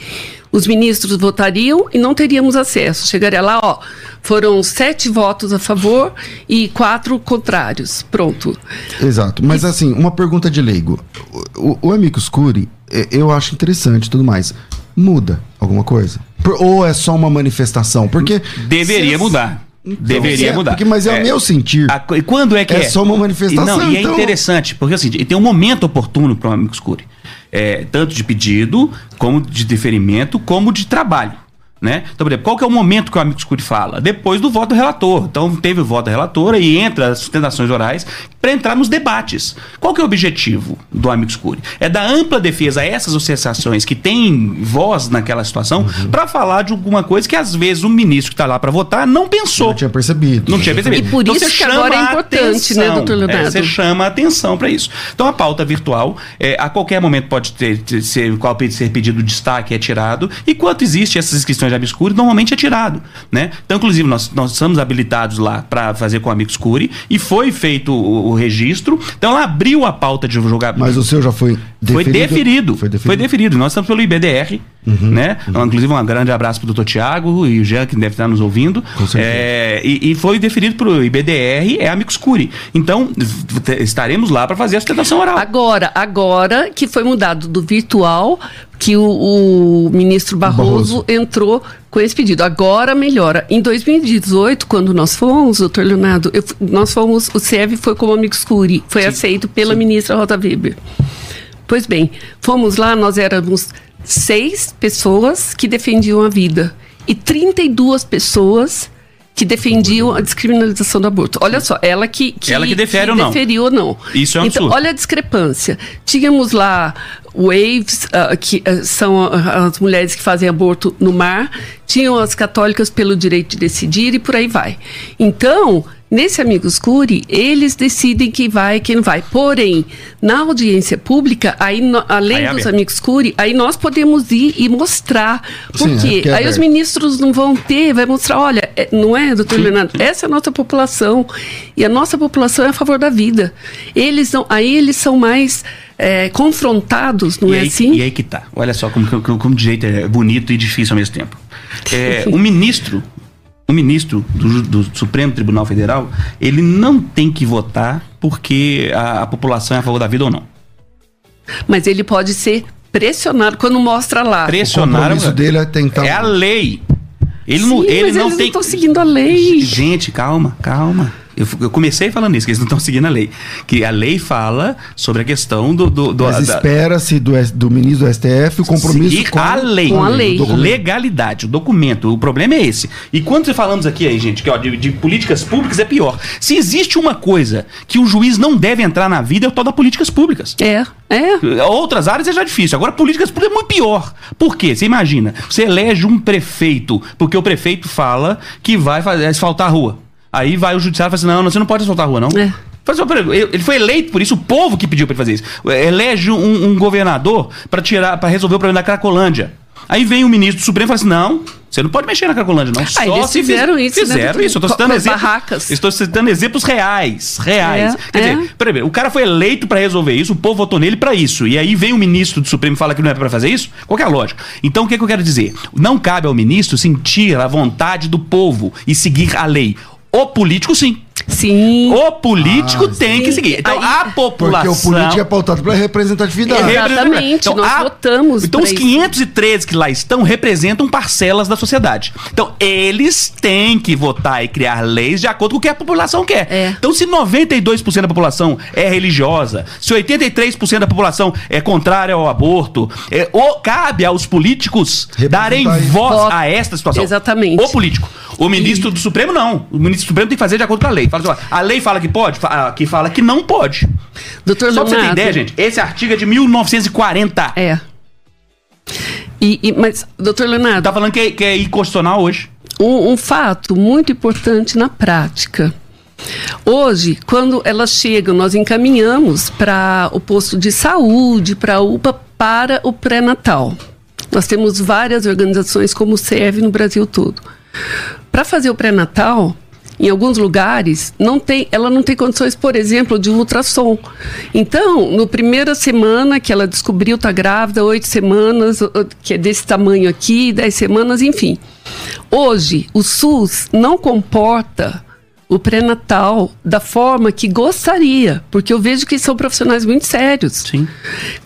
os ministros votariam e não teríamos acesso. Chegaria lá, ó, foram sete votos a favor e quatro contrários. Pronto. Exato. Mas assim, uma pergunta de leigo. O, o Amicus Curi, é, eu acho interessante e tudo mais. Muda alguma coisa? Ou é só uma manifestação? Porque. Deveria mudar. Então, Deveria mudar. Porque, mas é, é, o meu sentir. A, e quando é que é? É só uma manifestação. E, não, e é então... interessante, porque assim, tem um momento oportuno para o amigo escure. É, tanto de pedido, como de deferimento, como de trabalho. Né? Então, por exemplo, qual que é o momento que o amigo escuro fala? Depois do voto do relator. Então, teve o voto da relatora e entra as sustentações orais para entrar nos debates. Qual que é o objetivo do amigo escuro? É dar ampla defesa a essas associações que têm voz naquela situação uhum. para falar de alguma coisa que às vezes o ministro que está lá para votar não pensou. Não tinha percebido. Não tinha percebido. E por então, isso que agora é importante, né, atenção, né, doutor Leonardo? É, você chama a atenção para isso. Então, a pauta virtual, é, a qualquer momento pode ter, ter ser, qual ser pedido destaque é tirado. E quanto existe essas inscrições de amigos curi, normalmente é tirado, né? Então, inclusive, nós, nós somos habilitados lá para fazer com amigos curi e foi feito o, o, registro. Então, ela abriu a pauta de jogar. Mas o seu já foi deferido? Foi deferido. Foi deferido. Foi deferido. Nós estamos pelo IBDR, uhum, né? Uhum. Inclusive, um grande abraço para o doutor Tiago e o Jean, que deve estar nos ouvindo. Com certeza. É, e, e, foi deferido para o IBDR, é amigos curi. Então, estaremos lá para fazer a sustentação oral. Agora, agora que foi mudado do virtual que o, o ministro Barroso, Barroso, entrou com esse pedido. Agora melhora. Em 2018, quando nós fomos, doutor Leonardo, eu, nós fomos, o CEV foi como amigos curi, foi sim, aceito pela sim. ministra Rosa Weber. Pois bem, fomos lá, nós éramos seis pessoas que defendiam a vida e 32 pessoas que defendiam a descriminalização do aborto. Olha só, ela que, que ela que defere que ou não. deferiu ou não. Isso é um então, absurdo. olha a discrepância. Tínhamos lá waves, uh, que uh, são as mulheres que fazem aborto no mar, tinham as católicas pelo direito de decidir e por aí vai. Então, Nesse Amigos Curi, eles decidem quem vai e quem não vai. Porém, na audiência pública, aí no, além aí, dos Amigos Curi, aí nós podemos ir e mostrar. Por quê? É aí os ministros não vão ter, vai mostrar, olha, é, não é, doutor Leonardo? Essa é a nossa população. E a nossa população é a favor da vida. Eles não, aí eles são mais é, confrontados, não e é aí, assim? E aí que tá. Olha só como, como, como direito é bonito e difícil ao mesmo tempo. [laughs] É, o ministro o ministro do, do, Supremo Tribunal Federal, ele não tem que votar porque a, a, população é a favor da vida ou não. Mas ele pode ser pressionado quando mostra lá. Pressionar. O dele é tentar. É a lei. Ele Sim, não, ele mas não eles tem. estão seguindo a lei. Gente, calma, calma. Eu, eu comecei falando isso, que eles não estão seguindo a lei. Que a lei fala sobre a questão do. do, do Mas espera-se do, do ministro do STF o compromisso seguir com a lei. Com a lei. o. Legalidade, o documento. O problema é esse. E quando falamos aqui aí, gente, que ó, de, de políticas públicas é pior. Se existe uma coisa que o juiz não deve entrar na vida, é o tal da políticas públicas. É, é. Outras áreas é já difícil. Agora, políticas públicas é muito pior. Por quê? Você imagina, você elege um prefeito, porque o prefeito fala que vai fazer, asfaltar a rua. Aí vai o judiciário e fala assim: não, você não pode asfaltar a rua, não. É. Faz uma pergunta. Ele foi eleito por isso, o povo que pediu pra ele fazer isso. Elege um, um governador pra tirar, para resolver o problema da Cracolândia. Aí vem o ministro do Supremo e fala assim: não, você não pode mexer na Cracolândia, não. Ah, eles se fizeram fiz- isso, né, Fizeram doutor? isso. Eu tô Com- citando exemplos. barracas. Estou citando exemplos reais. Reais. É, Quer é. dizer, peraí, o cara foi eleito pra resolver isso, o povo votou nele pra isso. E aí vem o ministro do Supremo e fala que não é pra fazer isso? Qual é a lógica? Então o que, que eu quero dizer? Não cabe ao ministro sentir a vontade do povo e seguir a lei. O político, sim. Sim. O político Ah, tem sim. que seguir. Então Aí- a Porque população. o político é pautado pela representatividade. Exatamente, nós votamos Então, os isso. 513 que lá estão representam parcelas da sociedade. Então, eles têm que votar e criar leis de acordo com o que a população quer. É. Então, se 92% da população é religiosa, se 83% da população é contrária ao aborto, é, ou cabe aos políticos darem voz a esta situação. Exatamente. O político. O ministro do Supremo, não. O ministro do Supremo tem que fazer de acordo com a lei. Fala assim, ó, a lei fala que pode, fa- aqui fala que não pode. Doutor Só pra você ter Leonardo. ideia, gente, esse artigo é de 1940. É. E, e- mas, doutor Leonardo, Tá falando que é, que é inconstitucional hoje. um, um fato muito importante na prática. Hoje, quando elas chegam, nós encaminhamos para o posto de saúde, para a UPA, para o pré-natal. Nós temos várias organizações como o Serve no Brasil todo. Para fazer o pré-natal, em alguns lugares, não tem, ela não tem condições, por exemplo, de ultrassom. Então, no primeira semana que ela descobriu está grávida, oito semanas, que é desse tamanho aqui, dez semanas, enfim. Hoje, o SUS não comporta o pré-natal da forma que gostaria, porque eu vejo que são profissionais muito sérios. Sim,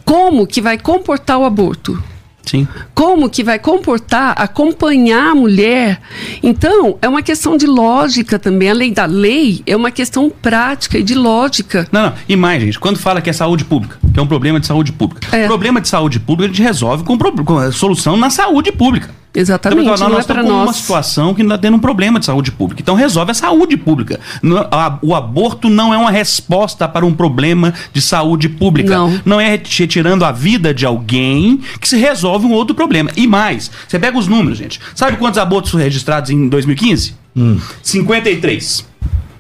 Como que vai comportar o aborto? Sim. como que vai comportar, acompanhar a mulher. Então, é uma questão de lógica também. Além da lei, é uma questão prática e de lógica. Não, não. E mais, gente, quando fala que é saúde pública, que é um problema de saúde pública. É. Problema de saúde pública a gente resolve com, com a solução na saúde pública. Exatamente, Então, nós não é estamos para com uma nós. situação que está tendo um problema de saúde pública. Então resolve a saúde pública. Não- O aborto não é uma resposta para um problema de saúde pública. Não. é retirando a vida de alguém que se resolve um outro problema. E mais, você pega os números, gente. Sabe quantos abortos foram registrados em 2015? 53.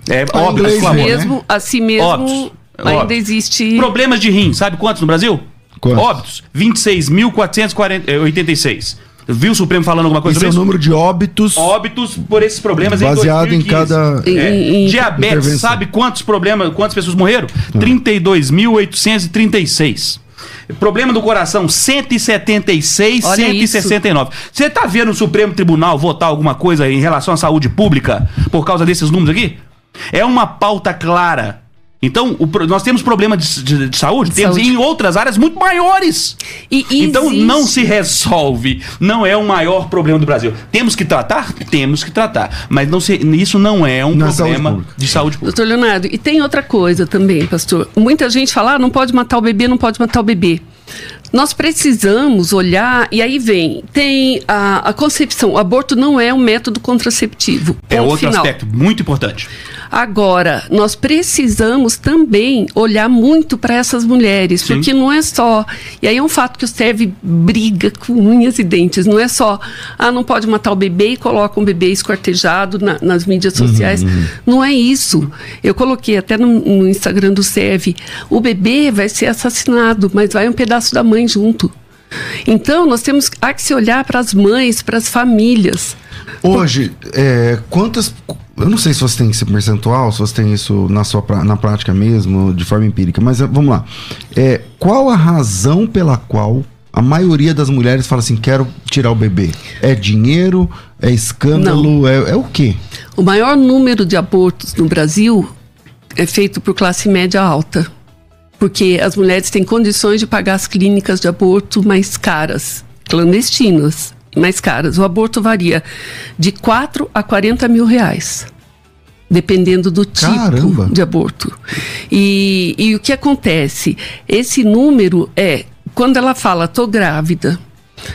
É óbvio, com aborto. Mesmo, assim mesmo, Óbitos. ainda Óbitos. existe... Problemas de rim, sabe quantos no Brasil? Quantos? Óbitos, 26.486. Viu o Supremo falando alguma coisa Esse é sobre o isso? número de óbitos. Óbitos por esses problemas Baseado em 2015. cada- Em- É, em- em- Diabetes, sabe quantos problemas, quantas pessoas morreram? 32.836. Problema do coração, 176, Olha 169. Você tá vendo o Supremo Tribunal votar alguma coisa em relação à saúde pública por causa desses números aqui? É uma pauta clara. Então, o nós temos problema de, de- de saúde, temos Saúde. em outras áreas muito maiores. E- e então, existe- não se resolve. Não é o maior problema do Brasil. Temos que tratar? Temos que tratar. Mas não se- isso não é um saúde problema pública. de saúde pública. Doutor Leonardo, e tem outra coisa também, pastor. Muita gente fala, ah, não pode matar o bebê, não pode matar o bebê. Nós precisamos olhar, e aí vem, tem a, a concepção, o aborto não é um método contraceptivo. É outro final. aspecto muito importante. Agora, nós precisamos também olhar muito para essas mulheres, Sim. porque não é só. E aí é um fato que o STEV briga com unhas e dentes. Não é só, ah, não pode matar o bebê e coloca um bebê esquartejado na- nas mídias sociais. Não é isso. Eu coloquei até no, no Instagram do STEV: o bebê vai ser assassinado, mas vai um pedaço da mãe junto. Então, nós temos há que se olhar para as mães, para as famílias. Hoje, é, quantas. Eu não sei se você tem esse percentual, se você tem isso na, sua, na prática mesmo, de forma empírica, mas é, vamos lá. É, qual a razão pela qual a maioria das mulheres fala assim: quero tirar o bebê? É dinheiro? É escândalo? É, é o quê? O maior número de abortos no Brasil é feito por classe média alta. Porque as mulheres têm condições de pagar as clínicas de aborto mais caras, clandestinas, mais caras. O aborto varia de 4 a 40 mil reais. dependendo do tipo Caramba. de aborto. E, e o que acontece? Esse número é quando ela fala, tô grávida,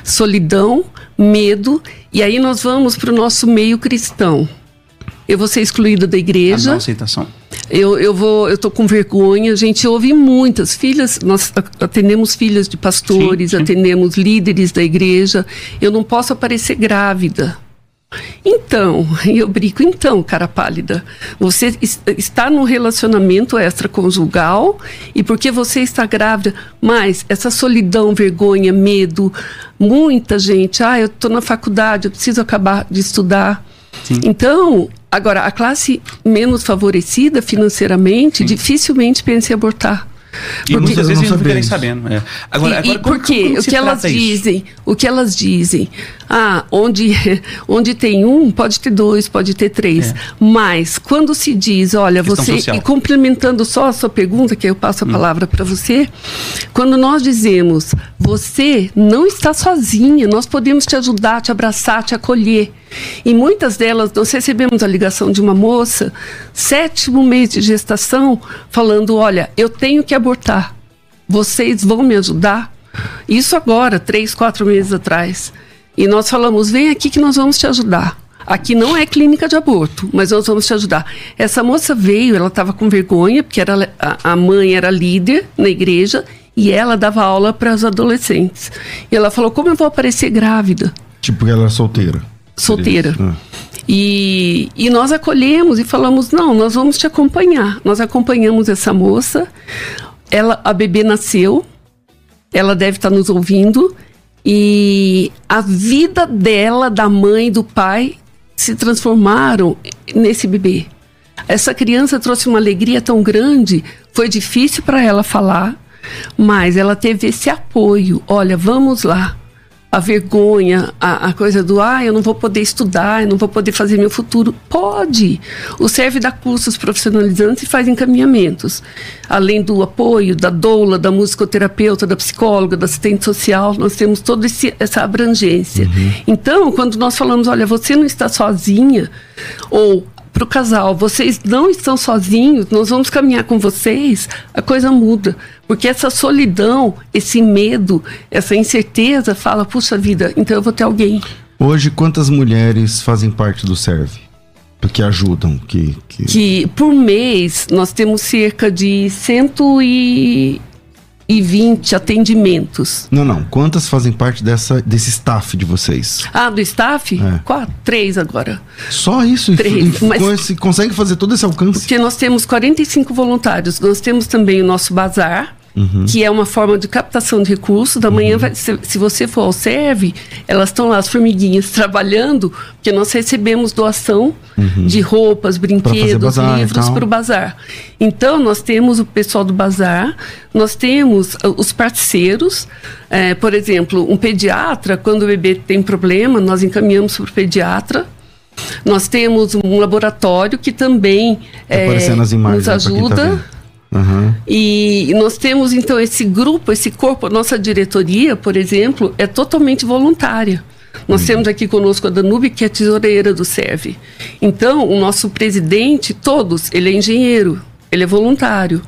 solidão, medo, e aí nós vamos para o nosso meio cristão. Eu vou ser excluída da A igreja. não aceitação. Eu, eu vou, eu tô com vergonha. A gente ouve muitas filhas, nós atendemos filhas de pastores, Sim, sim. atendemos líderes da igreja. Eu não posso aparecer grávida. Então, [laughs] eu brinco, então, cara pálida, você es- está num relacionamento extraconjugal e porque você está grávida, mas essa solidão, vergonha, medo, muita gente, ah, eu estou na faculdade, eu preciso acabar de estudar. Então, agora, a classe menos favorecida financeiramente dificilmente pensa em abortar. E Eu muitas vezes eles não querem sabendo. é. Agora, e, agora e o se que elas isso? dizem, o que elas dizem, ah, onde, [laughs] onde tem um, pode ter dois, pode ter três. Mas quando se diz, olha, Questão você, social. e complementando só a sua pergunta, que eu passo Hum. a palavra para você, quando nós dizemos, você não está sozinha, nós podemos te ajudar, te abraçar, te acolher. E muitas delas, nós recebemos a ligação de uma moça, sétimo mês de gestação, falando: olha, eu tenho que abortar. Vocês vão me ajudar? Isso agora, três, quatro meses atrás. E nós falamos: vem aqui que nós vamos te ajudar. Aqui não é clínica de aborto, mas nós vamos te ajudar. Essa moça veio, ela estava com vergonha, porque era, a, a mãe era líder na igreja e ela dava aula para os adolescentes. E ela falou: como eu vou aparecer grávida? Tipo, ela era solteira. solteira. Ah. E, e nós acolhemos e falamos: não, nós vamos te acompanhar. Nós acompanhamos essa moça. Ela, a bebê nasceu, ela deve estar nos ouvindo. E a vida dela, da mãe do pai, se transformaram nesse bebê. Essa criança trouxe uma alegria tão grande, foi difícil para ela falar, mas ela teve esse apoio. Olha, vamos lá. A vergonha, a, a coisa do, ah, eu não vou poder estudar, eu não vou poder fazer meu futuro. Pode! O SERVE dá cursos profissionalizantes e faz encaminhamentos. Além do apoio da doula, da musicoterapeuta, da psicóloga, da assistente social, nós temos toda esse- essa abrangência. Então, quando nós falamos, olha, você não está sozinha, ou para o casal, vocês não estão sozinhos, nós vamos caminhar com vocês, a coisa muda. Porque essa solidão, esse medo, essa incerteza fala, puxa vida, então eu vou ter alguém. Hoje, quantas mulheres fazem parte do SERVE? Que ajudam, que... que... Que por mês nós temos cerca de 120 atendimentos. Não, não. Quantas fazem parte dessa, desse staff de vocês? Ah, do staff? É. Quatro, três agora. Só isso? E- Três, e mas- com esse- consegue fazer todo esse alcance? Porque nós temos 45 voluntários. Nós temos também o nosso bazar, Uhum. que é uma forma de captação de recursos. Da manhã, vai- se, se você for ao SERVE, elas estão lá, as formiguinhas, [laughs] trabalhando, porque nós recebemos doação de roupas, brinquedos, Uhum. bazar livros para o bazar. Então, nós temos o pessoal do bazar, nós temos uh, os parceiros. eh, por exemplo, um pediatra, quando o bebê tem problema, nós encaminhamos para o pediatra. Nós temos um laboratório que também Tá imagens nos quem tá ajuda. Aham. E nós temos então esse grupo, esse corpo, a nossa diretoria, por exemplo, é totalmente voluntária. Nós temos aqui conosco a Danube, que é tesoureira do SERVE. Então, o nosso presidente, todos, ele é engenheiro, ele é voluntário.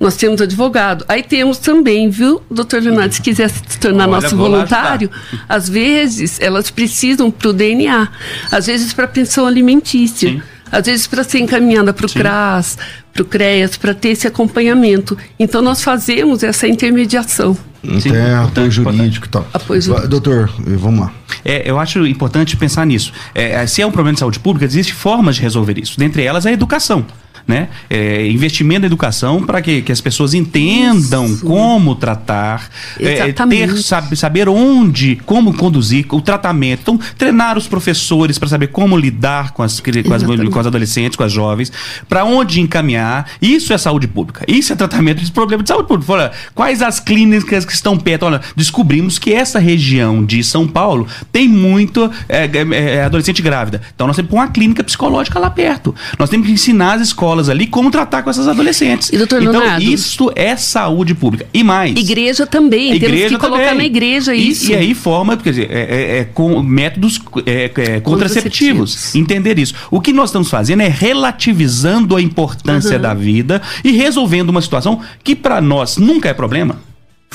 Nós temos advogado. Aí temos também, viu, doutor Leonardo, se quiser se tornar Olha, nosso voluntário, às vezes elas precisam para o DNA, às vezes para pensão alimentícia. Sim. Às vezes para ser encaminhada para o CRAS, para o CREAS, para ter esse acompanhamento. Então nós fazemos essa intermediação. Sim, Até apoio jurídico e tal. Apoio jurídico. Doutor, vamos lá. É, eu acho importante pensar nisso. É, se é um problema de saúde pública, existem formas de resolver isso. Dentre elas, a educação. Né? É, investimento na educação para que, que as pessoas entendam Isso. como tratar, é, ter, sabe, saber onde, como conduzir o tratamento. Então, treinar os professores para saber como lidar com as, com as, com as adolescentes, com as jovens, para onde encaminhar. Isso é saúde pública. Isso é tratamento de problema de saúde pública. Olha, quais as clínicas que estão perto? Olha, descobrimos que essa região de São Paulo tem muito é, é, é, adolescente grávida. Então nós temos que pôr uma clínica psicológica lá perto. Nós temos que ensinar as escolas escolas ali como tratar com essas adolescentes. E, doutor então, Leonardo? isso é saúde pública. E mais. Igreja também, temos Igreja que colocar também. na igreja E- isso. E, aí forma, quer dizer, é, é- é com métodos é, é, contraceptivos. Contraceptivos. Entender isso. O que nós estamos fazendo é relativizando a importância Uhum. da vida e resolvendo uma situação que para nós nunca é problema.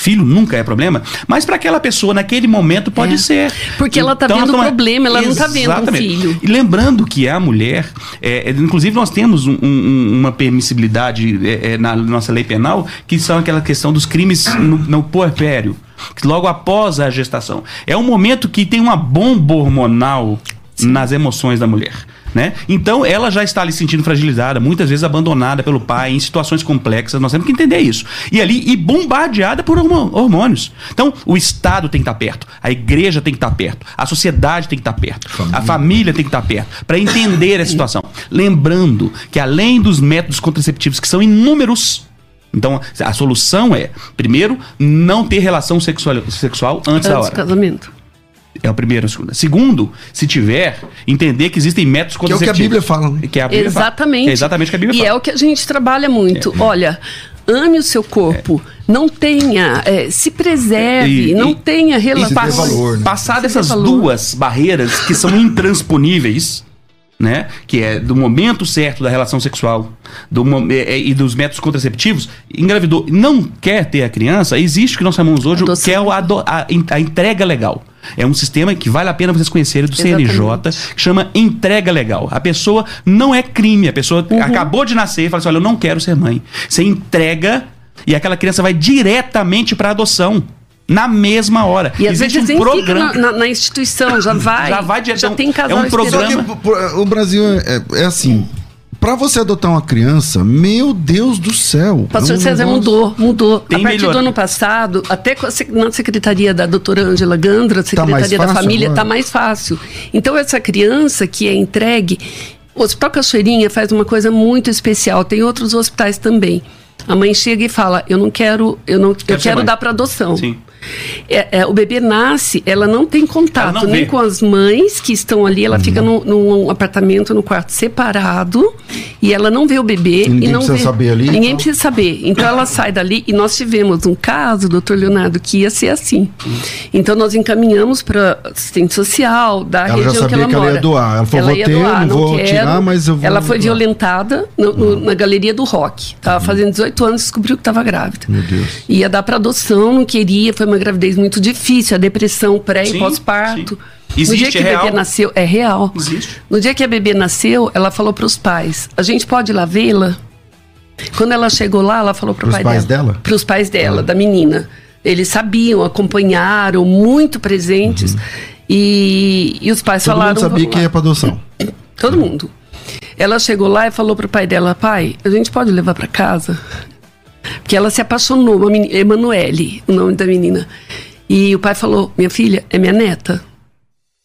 Filho nunca é problema, mas para aquela pessoa naquele momento pode É. ser. Porque ela tá nós vendo o estamos- problema, ela não tá vendo Exatamente. filho. E lembrando que a mulher, é, é, inclusive nós temos um- um- uma permissibilidade é, é, na nossa lei penal, que são aquela questão dos crimes no, no puerpério, que logo após a gestação. É um momento que tem uma bomba hormonal nas emoções da mulher. Né? Então ela já está ali se sentindo fragilizada, muitas vezes abandonada pelo pai, em situações complexas. Nós temos que entender isso. E ali, e bombardeada por hormônios. Então, o Estado tem que estar perto, a igreja tem que estar perto, a sociedade tem que estar perto, a família tem que estar perto, para entender a situação. Lembrando que além dos métodos contraceptivos, que são inúmeros, então a solução é, primeiro, não ter relação sexual, sexual antes da Antes hora. do casamento. É o primeiro, a segunda. Segundo, se tiver, entender que existem métodos Que é o que a contraceptivos. Bíblia fala, né? Que é a Bíblia fala. Exatamente. Que é exatamente o que a Bíblia e fala. é o que a gente trabalha muito. Olha, ame o seu corpo. Não tenha, é, se preserve, E- não e- tenha valor, né? Passar dessas duas barreiras que são intransponíveis, [laughs] né? Que é do momento certo da relação sexual do, é, é, e dos métodos contraceptivos, engravidou, não quer ter a criança, existe o que nós chamamos hoje, Adoção. que é a, en- a entrega legal. É um sistema que vale a pena vocês conhecerem do CNJ, Exatamente. que chama entrega legal. A pessoa não é crime, a pessoa acabou de nascer e fala assim: olha, eu não quero ser mãe. Você entrega e aquela criança vai diretamente para adoção. Na mesma hora. E às Existe vezes um programa. fica na, na- na instituição, já [laughs] vai. Já vai direto. Já tem casal é um programa- que o Brasil é, é assim. Pra você adotar uma criança, meu Deus do céu. Pastor é um César negócio- mudou, mudou. Tem a partir melhor- do ano passado, até na secretaria da doutora Ângela Gandra, Tá secretaria da fácil família, agora? está mais fácil. Então, essa criança que é entregue, o Hospital Cachoeirinha faz uma coisa muito especial, tem outros hospitais também. A mãe chega e fala: Eu não quero, eu não, eu Quero ser quero mãe." dar para adoção. Sim. É, é, o bebê nasce, ela não tem contato Ela não nem vê. com as mães que estão ali, ela fica Uhum. num, num apartamento, no quarto separado, e ela não vê o bebê. E ninguém e não precisa vê, saber ali, Ninguém então? precisa saber. Então ela sai dali, e nós tivemos um caso, doutor Leonardo, que ia ser assim. Então nós encaminhamos para assistente social da Ela já região que sabia ela que ela mora. ia doar. Ela falou, ia "Vou ter, não vou quero." tirar, mas eu vou Ela foi doar. violentada no- no- na galeria do rock. Tava fazendo 18 anos e descobriu que estava grávida. Meu Deus. Ia dar para adoção, não queria, foi uma gravidez muito difícil, a depressão pré e Sim, pós-parto. sim. No dia que é o bebê nasceu, é real. Existe. No dia que a bebê nasceu, ela falou para os pais: a gente pode ir lá vê-la? Quando ela chegou lá, ela falou para o pai pais dela. dela? Para os pais dela, Ah. da menina. Eles sabiam, acompanharam, muito presentes. E, e os pais Uhum. Todo falaram. mundo sabia "Vamos que lá." ia pra adoção. Todo mundo. Ela chegou lá e falou pro pai dela, pai, a gente pode levar para casa? Porque ela se apaixonou, uma menina, Emanuele, o nome da menina. E o pai falou, minha filha, é minha neta.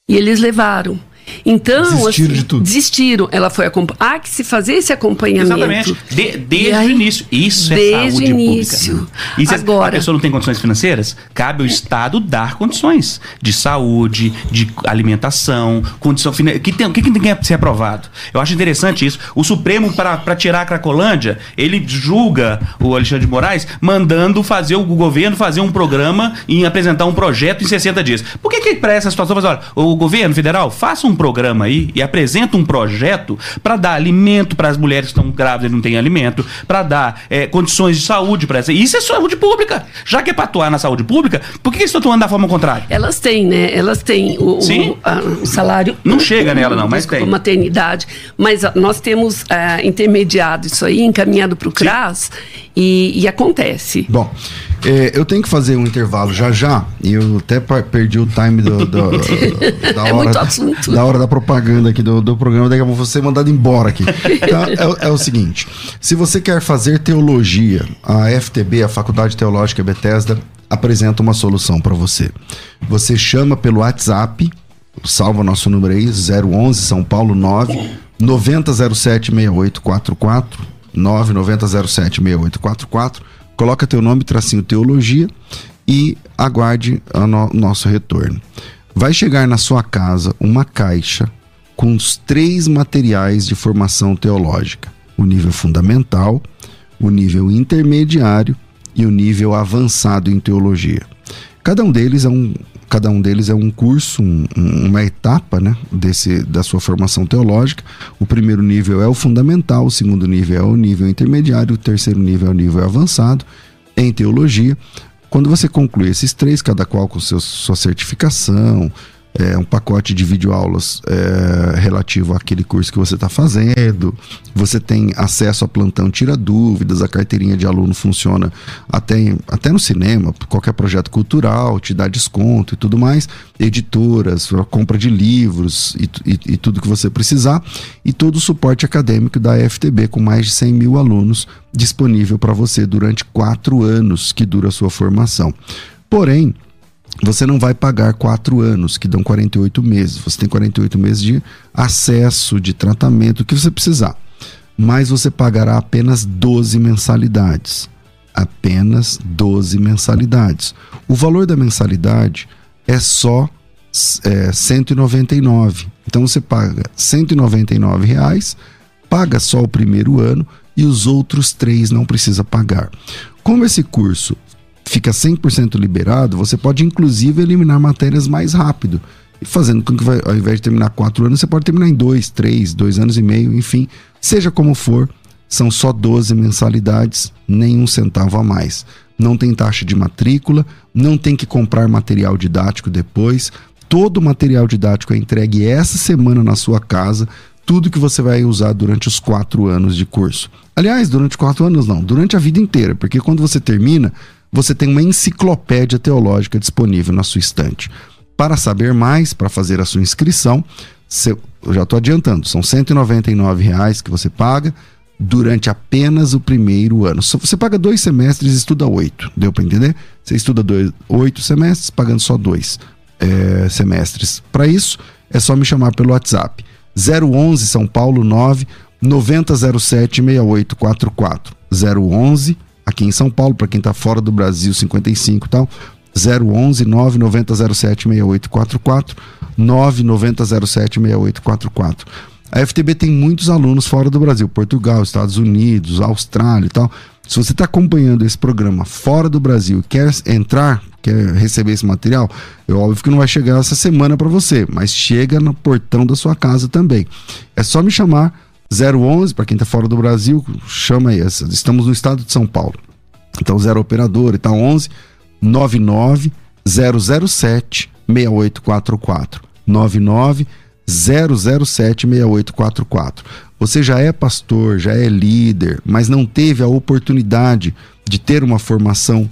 E eles levaram. Então, Desistiram de tudo. Desistiram. Ela foi acompanhar. Há que se fazer esse acompanhamento. Exatamente. De- desde aí, o início. Isso desde é saúde o início. pública. né? E se Agora- a pessoa não tem condições financeiras, cabe ao Estado dar condições de saúde, de alimentação, condição financeira. que tem, o que, que tem que ser aprovado? Eu acho interessante isso. O Supremo, para tirar a Cracolândia, ele julga o Alexandre de Moraes mandando fazer o governo fazer um programa e apresentar um projeto em 60 dias. Por que, que para essa situação, faz, olha, o governo federal faça um programa aí e apresenta um projeto para dar alimento para as mulheres que estão grávidas e não têm alimento, para dar eh, condições de saúde para essa. Isso é saúde pública. Já que é para atuar na saúde pública, por que, que eles estão atuando da forma contrária? Elas têm, né? Elas têm o, o- Sim. a- o salário. Não chega nela, não, mas Desculpa, tem. maternidade. Mas nós temos ah, intermediado isso aí, encaminhado para o CRAS e, e acontece. Bom, é, eu tenho que fazer um intervalo já já. E eu até perdi o time do, do- [laughs] da, hora, É muito assunto. da hora da propaganda aqui do, do programa. Daqui a pouco ser mandado embora aqui. Então, [laughs] é, o- é o seguinte: se você quer fazer teologia, a FTB, a Faculdade Teológica Bethesda, apresenta uma solução para você. Você chama pelo WhatsApp, salva nosso número aí, 011 São Paulo 9 9007 6844 99007 6844. Coloca teu nome, tracinho teologia e aguarde o no- nosso retorno. Vai chegar na sua casa uma caixa com os três materiais de formação teológica: o nível fundamental, o nível intermediário e o nível avançado em teologia. Cada um deles é um, cada um deles é um curso, um, uma etapa né, desse, da sua formação teológica. O primeiro nível é o fundamental, o segundo nível é o nível intermediário, o terceiro nível é o nível avançado em teologia. Quando você conclui esses três, cada qual com sua certificação, é, um pacote de videoaulas é, relativo àquele curso que você está fazendo. Você tem acesso a plantão tira dúvidas, a carteirinha de aluno funciona até, até no cinema, qualquer projeto cultural, te dá desconto e tudo mais. Editoras, compra de livros e, e, e tudo que você precisar. E todo o suporte acadêmico da FTB com mais de 100 mil alunos disponível para você durante quatro anos que dura a sua formação. Porém, você não vai pagar quatro anos, que dão 48 meses. Você tem 48 meses de acesso, de tratamento, o que você precisar. Mas você pagará apenas 12 mensalidades. Apenas 12 mensalidades. O valor da mensalidade é só é, 199. Então você paga 199 reais, paga só o primeiro ano e os outros três não precisa pagar. Como esse curso fica 100% liberado, você pode inclusive eliminar matérias mais rápido. E fazendo com que, vai, ao invés de terminar quatro anos, você pode terminar em dois, três, dois anos e meio, enfim. Seja como for, são só 12 mensalidades, nenhum centavo a mais. Não tem taxa de matrícula, não tem que comprar material didático depois. Todo o material didático é entregue essa semana na sua casa, tudo que você vai usar durante os quatro anos de curso. Aliás, durante quatro anos não, durante a vida inteira, porque quando você termina, você tem uma enciclopédia teológica disponível na sua estante. Para saber mais, para fazer a sua inscrição, eu já estou adiantando, são 199 reais que você paga durante apenas o primeiro ano. Se você paga dois semestres, estuda oito. Deu para entender? Você estuda dois, oito semestres, pagando só dois é, semestres. Para isso, é só me chamar pelo WhatsApp. 011 São Paulo 9 9007 6844. 011 aqui em São Paulo, para quem está fora do Brasil, 55 e tal. 011 99007 6844 99007 6844. A FTB tem muitos alunos fora do Brasil, Portugal, Estados Unidos, Austrália e tal. Se você está acompanhando esse programa fora do Brasil quer entrar, quer receber esse material, é óbvio que não vai chegar essa semana para você, mas chega no portão da sua casa também. É só me chamar 011, para quem está fora do Brasil, chama aí. Estamos no estado de São Paulo. Então, zero operador e tal, 11 99 007 6844. 99 007 6844. Você já é pastor, já é líder, mas não teve a oportunidade de ter uma formação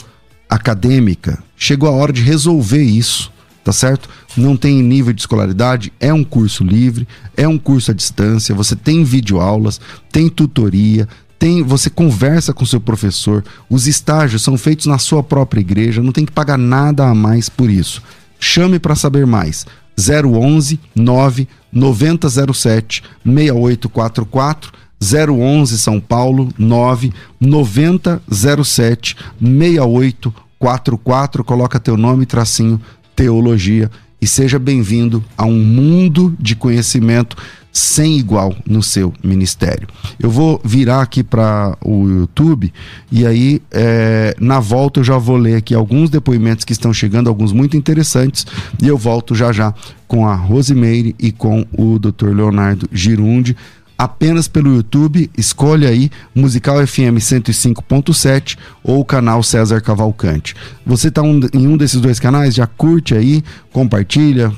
acadêmica. Chegou a hora de resolver isso tá certo? Não tem nível de escolaridade, é um curso livre, é um curso à distância, você tem videoaulas, tem tutoria, tem, você conversa com seu professor, os estágios são feitos na sua própria igreja, não tem que pagar nada a mais por isso. Chame para saber mais. 011 9 9007 6844 011 São Paulo 9 9007 6844 coloca teu nome tracinho teologia e seja bem-vindo a um mundo de conhecimento sem igual no seu ministério. Eu vou virar aqui para o YouTube e aí é, na volta eu já vou ler aqui alguns depoimentos que estão chegando, alguns muito interessantes, e eu volto já já com a Rosimeire e com o Dr. Leonardo Girundi apenas pelo YouTube, escolha aí Musical FM 105.7 ou o canal César Cavalcante. Você está um, em um desses dois canais, já curte aí, compartilha,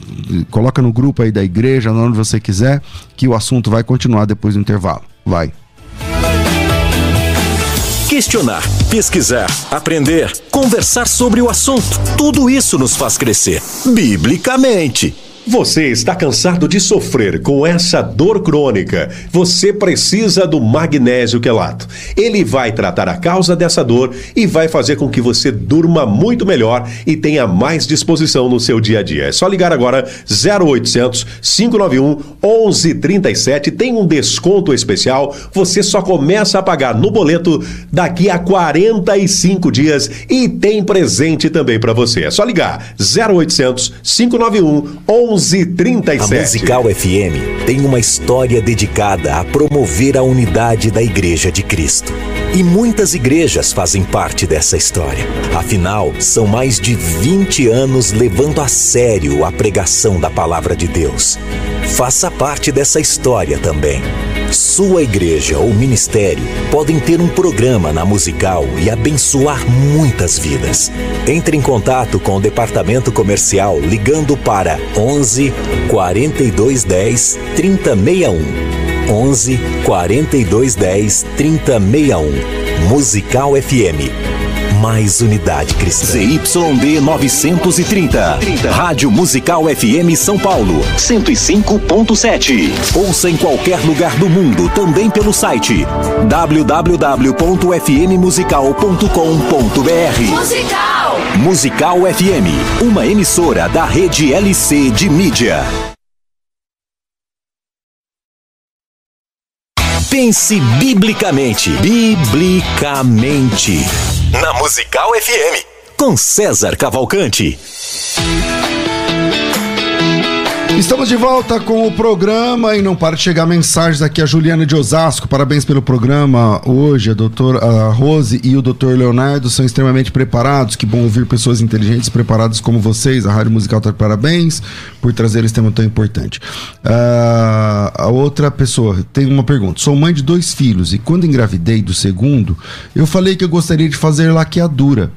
coloca no grupo aí da igreja, onde você quiser, que o assunto vai continuar depois do intervalo. Vai. Questionar, pesquisar, aprender, conversar sobre o assunto. Tudo isso nos faz crescer, biblicamente. Você está cansado de sofrer com essa dor crônica? Você precisa do magnésio quelato. Ele vai tratar a causa dessa dor e vai fazer com que você durma muito melhor e tenha mais disposição no seu dia a dia. É só ligar agora 0800 591 1137. Tem um desconto especial. Você só começa a pagar no boleto daqui a 45 dias e tem presente também para você. É só ligar 0800 591 1137 1137. A Musical FM tem uma história dedicada a promover a unidade da Igreja de Cristo. E muitas igrejas fazem parte dessa história. Afinal, são mais de 20 anos levando a sério a pregação da palavra de Deus. Faça parte dessa história também. Sua igreja ou ministério podem ter um programa na musical e abençoar muitas vidas. Entre em contato com o departamento comercial ligando para 11 42 10 3061. 11 42 10 3061. Musical FM mais unidade cristã. ZYD 930. Rádio Musical FM São Paulo. 105.7. Ouça em qualquer lugar do mundo, também pelo site www.fmmusical.com.br. Musical! Musical FM, uma emissora da rede LC de mídia. Pense biblicamente. Biblicamente na Musical FM, com César Cavalcante. Estamos de volta com o programa e não para de chegar mensagens aqui. A Juliana de Osasco, parabéns pelo programa. Hoje a doutora Rose e o doutor Leonardo são extremamente preparados. Que bom ouvir pessoas inteligentes preparadas como vocês. A Rádio Musical está de parabéns por trazer esse tema tão importante. Uh, a outra pessoa tem uma pergunta. Sou mãe de dois filhos e quando engravidei do segundo, eu falei que eu gostaria de fazer laqueadura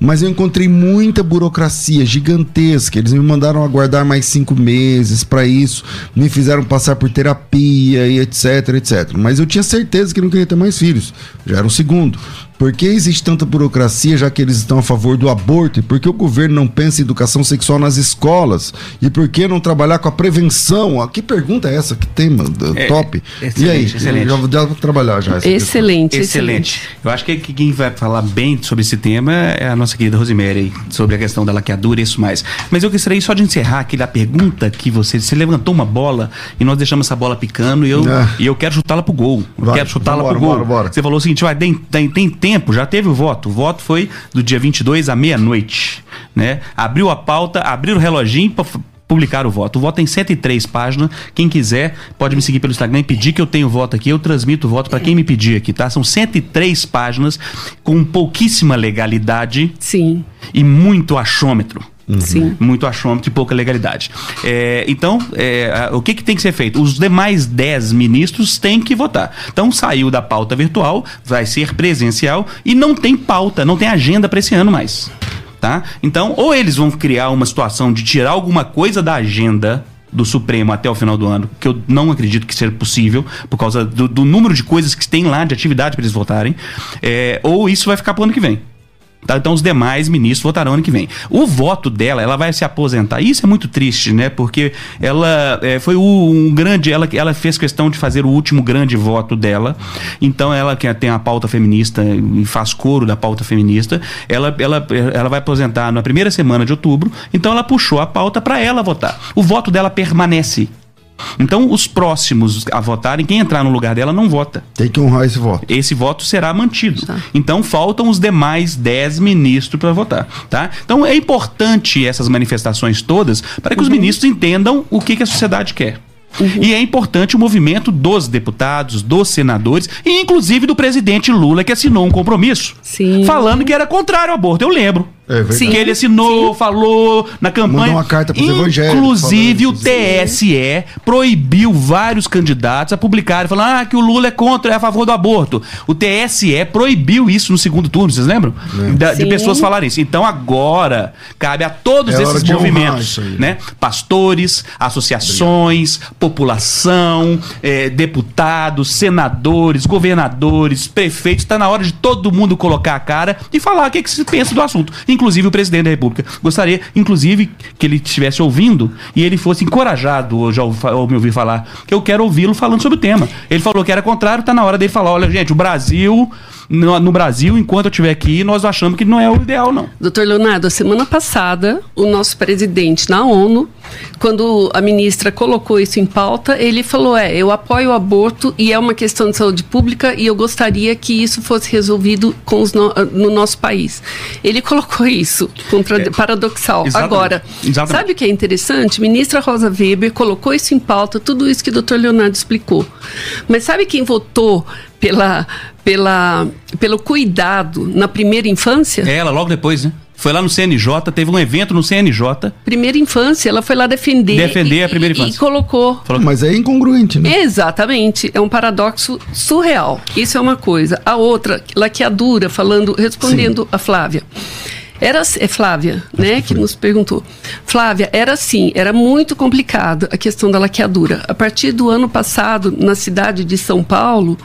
mas eu encontrei muita burocracia gigantesca. Eles me mandaram aguardar mais cinco meses para isso, me fizeram passar por terapia e etc, etc. Mas eu tinha certeza que não queria ter mais filhos. Já era o segundo. Por que existe tanta burocracia, já que eles estão a favor do aborto? E por que o governo não pensa em educação sexual nas escolas? E por que não trabalhar com a prevenção? Ah, que pergunta é essa? Que tema é, top. e aí? Excelente. Já, já vou trabalhar já. Excelente, excelente, excelente. Eu acho que quem vai falar bem sobre esse tema é a nossa querida Rosemary, sobre a questão da laqueadura e isso mais. Mas eu gostaria só de encerrar aqui da pergunta que você, você levantou uma bola e nós deixamos essa bola picando e eu, é. e eu quero chutá-la pro gol. Eu vai, quero chutá-la pro gol. Bora, bora. Você falou o seguinte, vai, tem, tem, tem tempo, já teve o voto. O voto foi do dia 22 à meia-noite, né? Abriu a pauta, abriu o reloginho para publicar o voto. O voto tem 103 páginas. Quem quiser pode me seguir pelo Instagram e pedir que eu tenho o voto aqui. Eu transmito o voto para quem me pedir aqui, tá? São 103 páginas com pouquíssima legalidade. Sim. E muito achômetro. Uhum. Muito achômetro e pouca legalidade. É, então, é, o que, que tem que ser feito? Os demais 10 ministros têm que votar. Então, saiu da pauta virtual, vai ser presencial e não tem pauta, não tem agenda para esse ano mais. Tá? Então, ou eles vão criar uma situação de tirar alguma coisa da agenda do Supremo até o final do ano, que eu não acredito que seja possível, por causa do, do número de coisas que tem lá de atividade para eles votarem, é, ou isso vai ficar para o ano que vem. Tá? Então os demais ministros votarão ano que vem. O voto dela, ela vai se aposentar. Isso é muito triste, né? Porque ela é, foi um grande. Ela, ela fez questão de fazer o último grande voto dela. Então ela que tem a pauta feminista e faz coro da pauta feminista, ela, ela, ela vai aposentar na primeira semana de outubro. Então ela puxou a pauta para ela votar. O voto dela permanece. Então, os próximos a votarem, quem entrar no lugar dela não vota. Tem que honrar esse voto. Esse voto será mantido. Tá. Então, faltam os demais 10 ministros para votar. Tá? Então, é importante essas manifestações todas para que uhum. os ministros entendam o que, que a sociedade quer. Uhum. E é importante o movimento dos deputados, dos senadores e inclusive do presidente Lula que assinou um compromisso Sim. falando que era contrário ao aborto. Eu lembro. É Sim. Que ele assinou, Sim. falou na campanha. Mandou uma carta para Inclusive, o TSE proibiu vários candidatos a publicarem, falando ah, que o Lula é contra, é a favor do aborto. O TSE proibiu isso no segundo turno, vocês lembram? Da, de pessoas falarem isso. Então, agora, cabe a todos é esses movimentos, né? Pastores, associações, Obrigado. população, eh, deputados, senadores, governadores, prefeitos. Está na hora de todo mundo colocar a cara e falar o que, que se pensa do assunto inclusive o presidente da República. Gostaria, inclusive, que ele estivesse ouvindo e ele fosse encorajado hoje ao, ao me ouvir falar, eu quero ouvi-lo falando sobre o tema. Ele falou que era contrário, está na hora dele falar: olha, gente, o Brasil, no, no Brasil, enquanto eu estiver aqui, nós achamos que não é o ideal, não. Doutor Leonardo, a semana passada, o nosso presidente na ONU quando a ministra colocou isso em pauta, ele falou: é, eu apoio o aborto e é uma questão de saúde pública e eu gostaria que isso fosse resolvido no, no, nosso país. Ele colocou isso, contra, é, paradoxal. Exatamente, Agora, exatamente. sabe o que é interessante? Ministra Rosa Weber colocou isso em pauta, tudo isso que o doutor Leonardo explicou. Mas sabe quem votou pela, pela, pelo cuidado na primeira infância? É ela, logo depois, né? Foi lá no CNJ, teve um evento no CNJ. Primeira infância, ela foi lá defender. Defender e, a primeira infância. E colocou. Mas é incongruente, né? Exatamente. É um paradoxo surreal. Isso é uma coisa. A outra, laqueadura, falando, respondendo Sim. a Flávia. Era é Flávia, né, que, que nos perguntou. Flávia, era assim, era muito complicado a questão da laqueadura. A partir do ano passado, na cidade de São Paulo,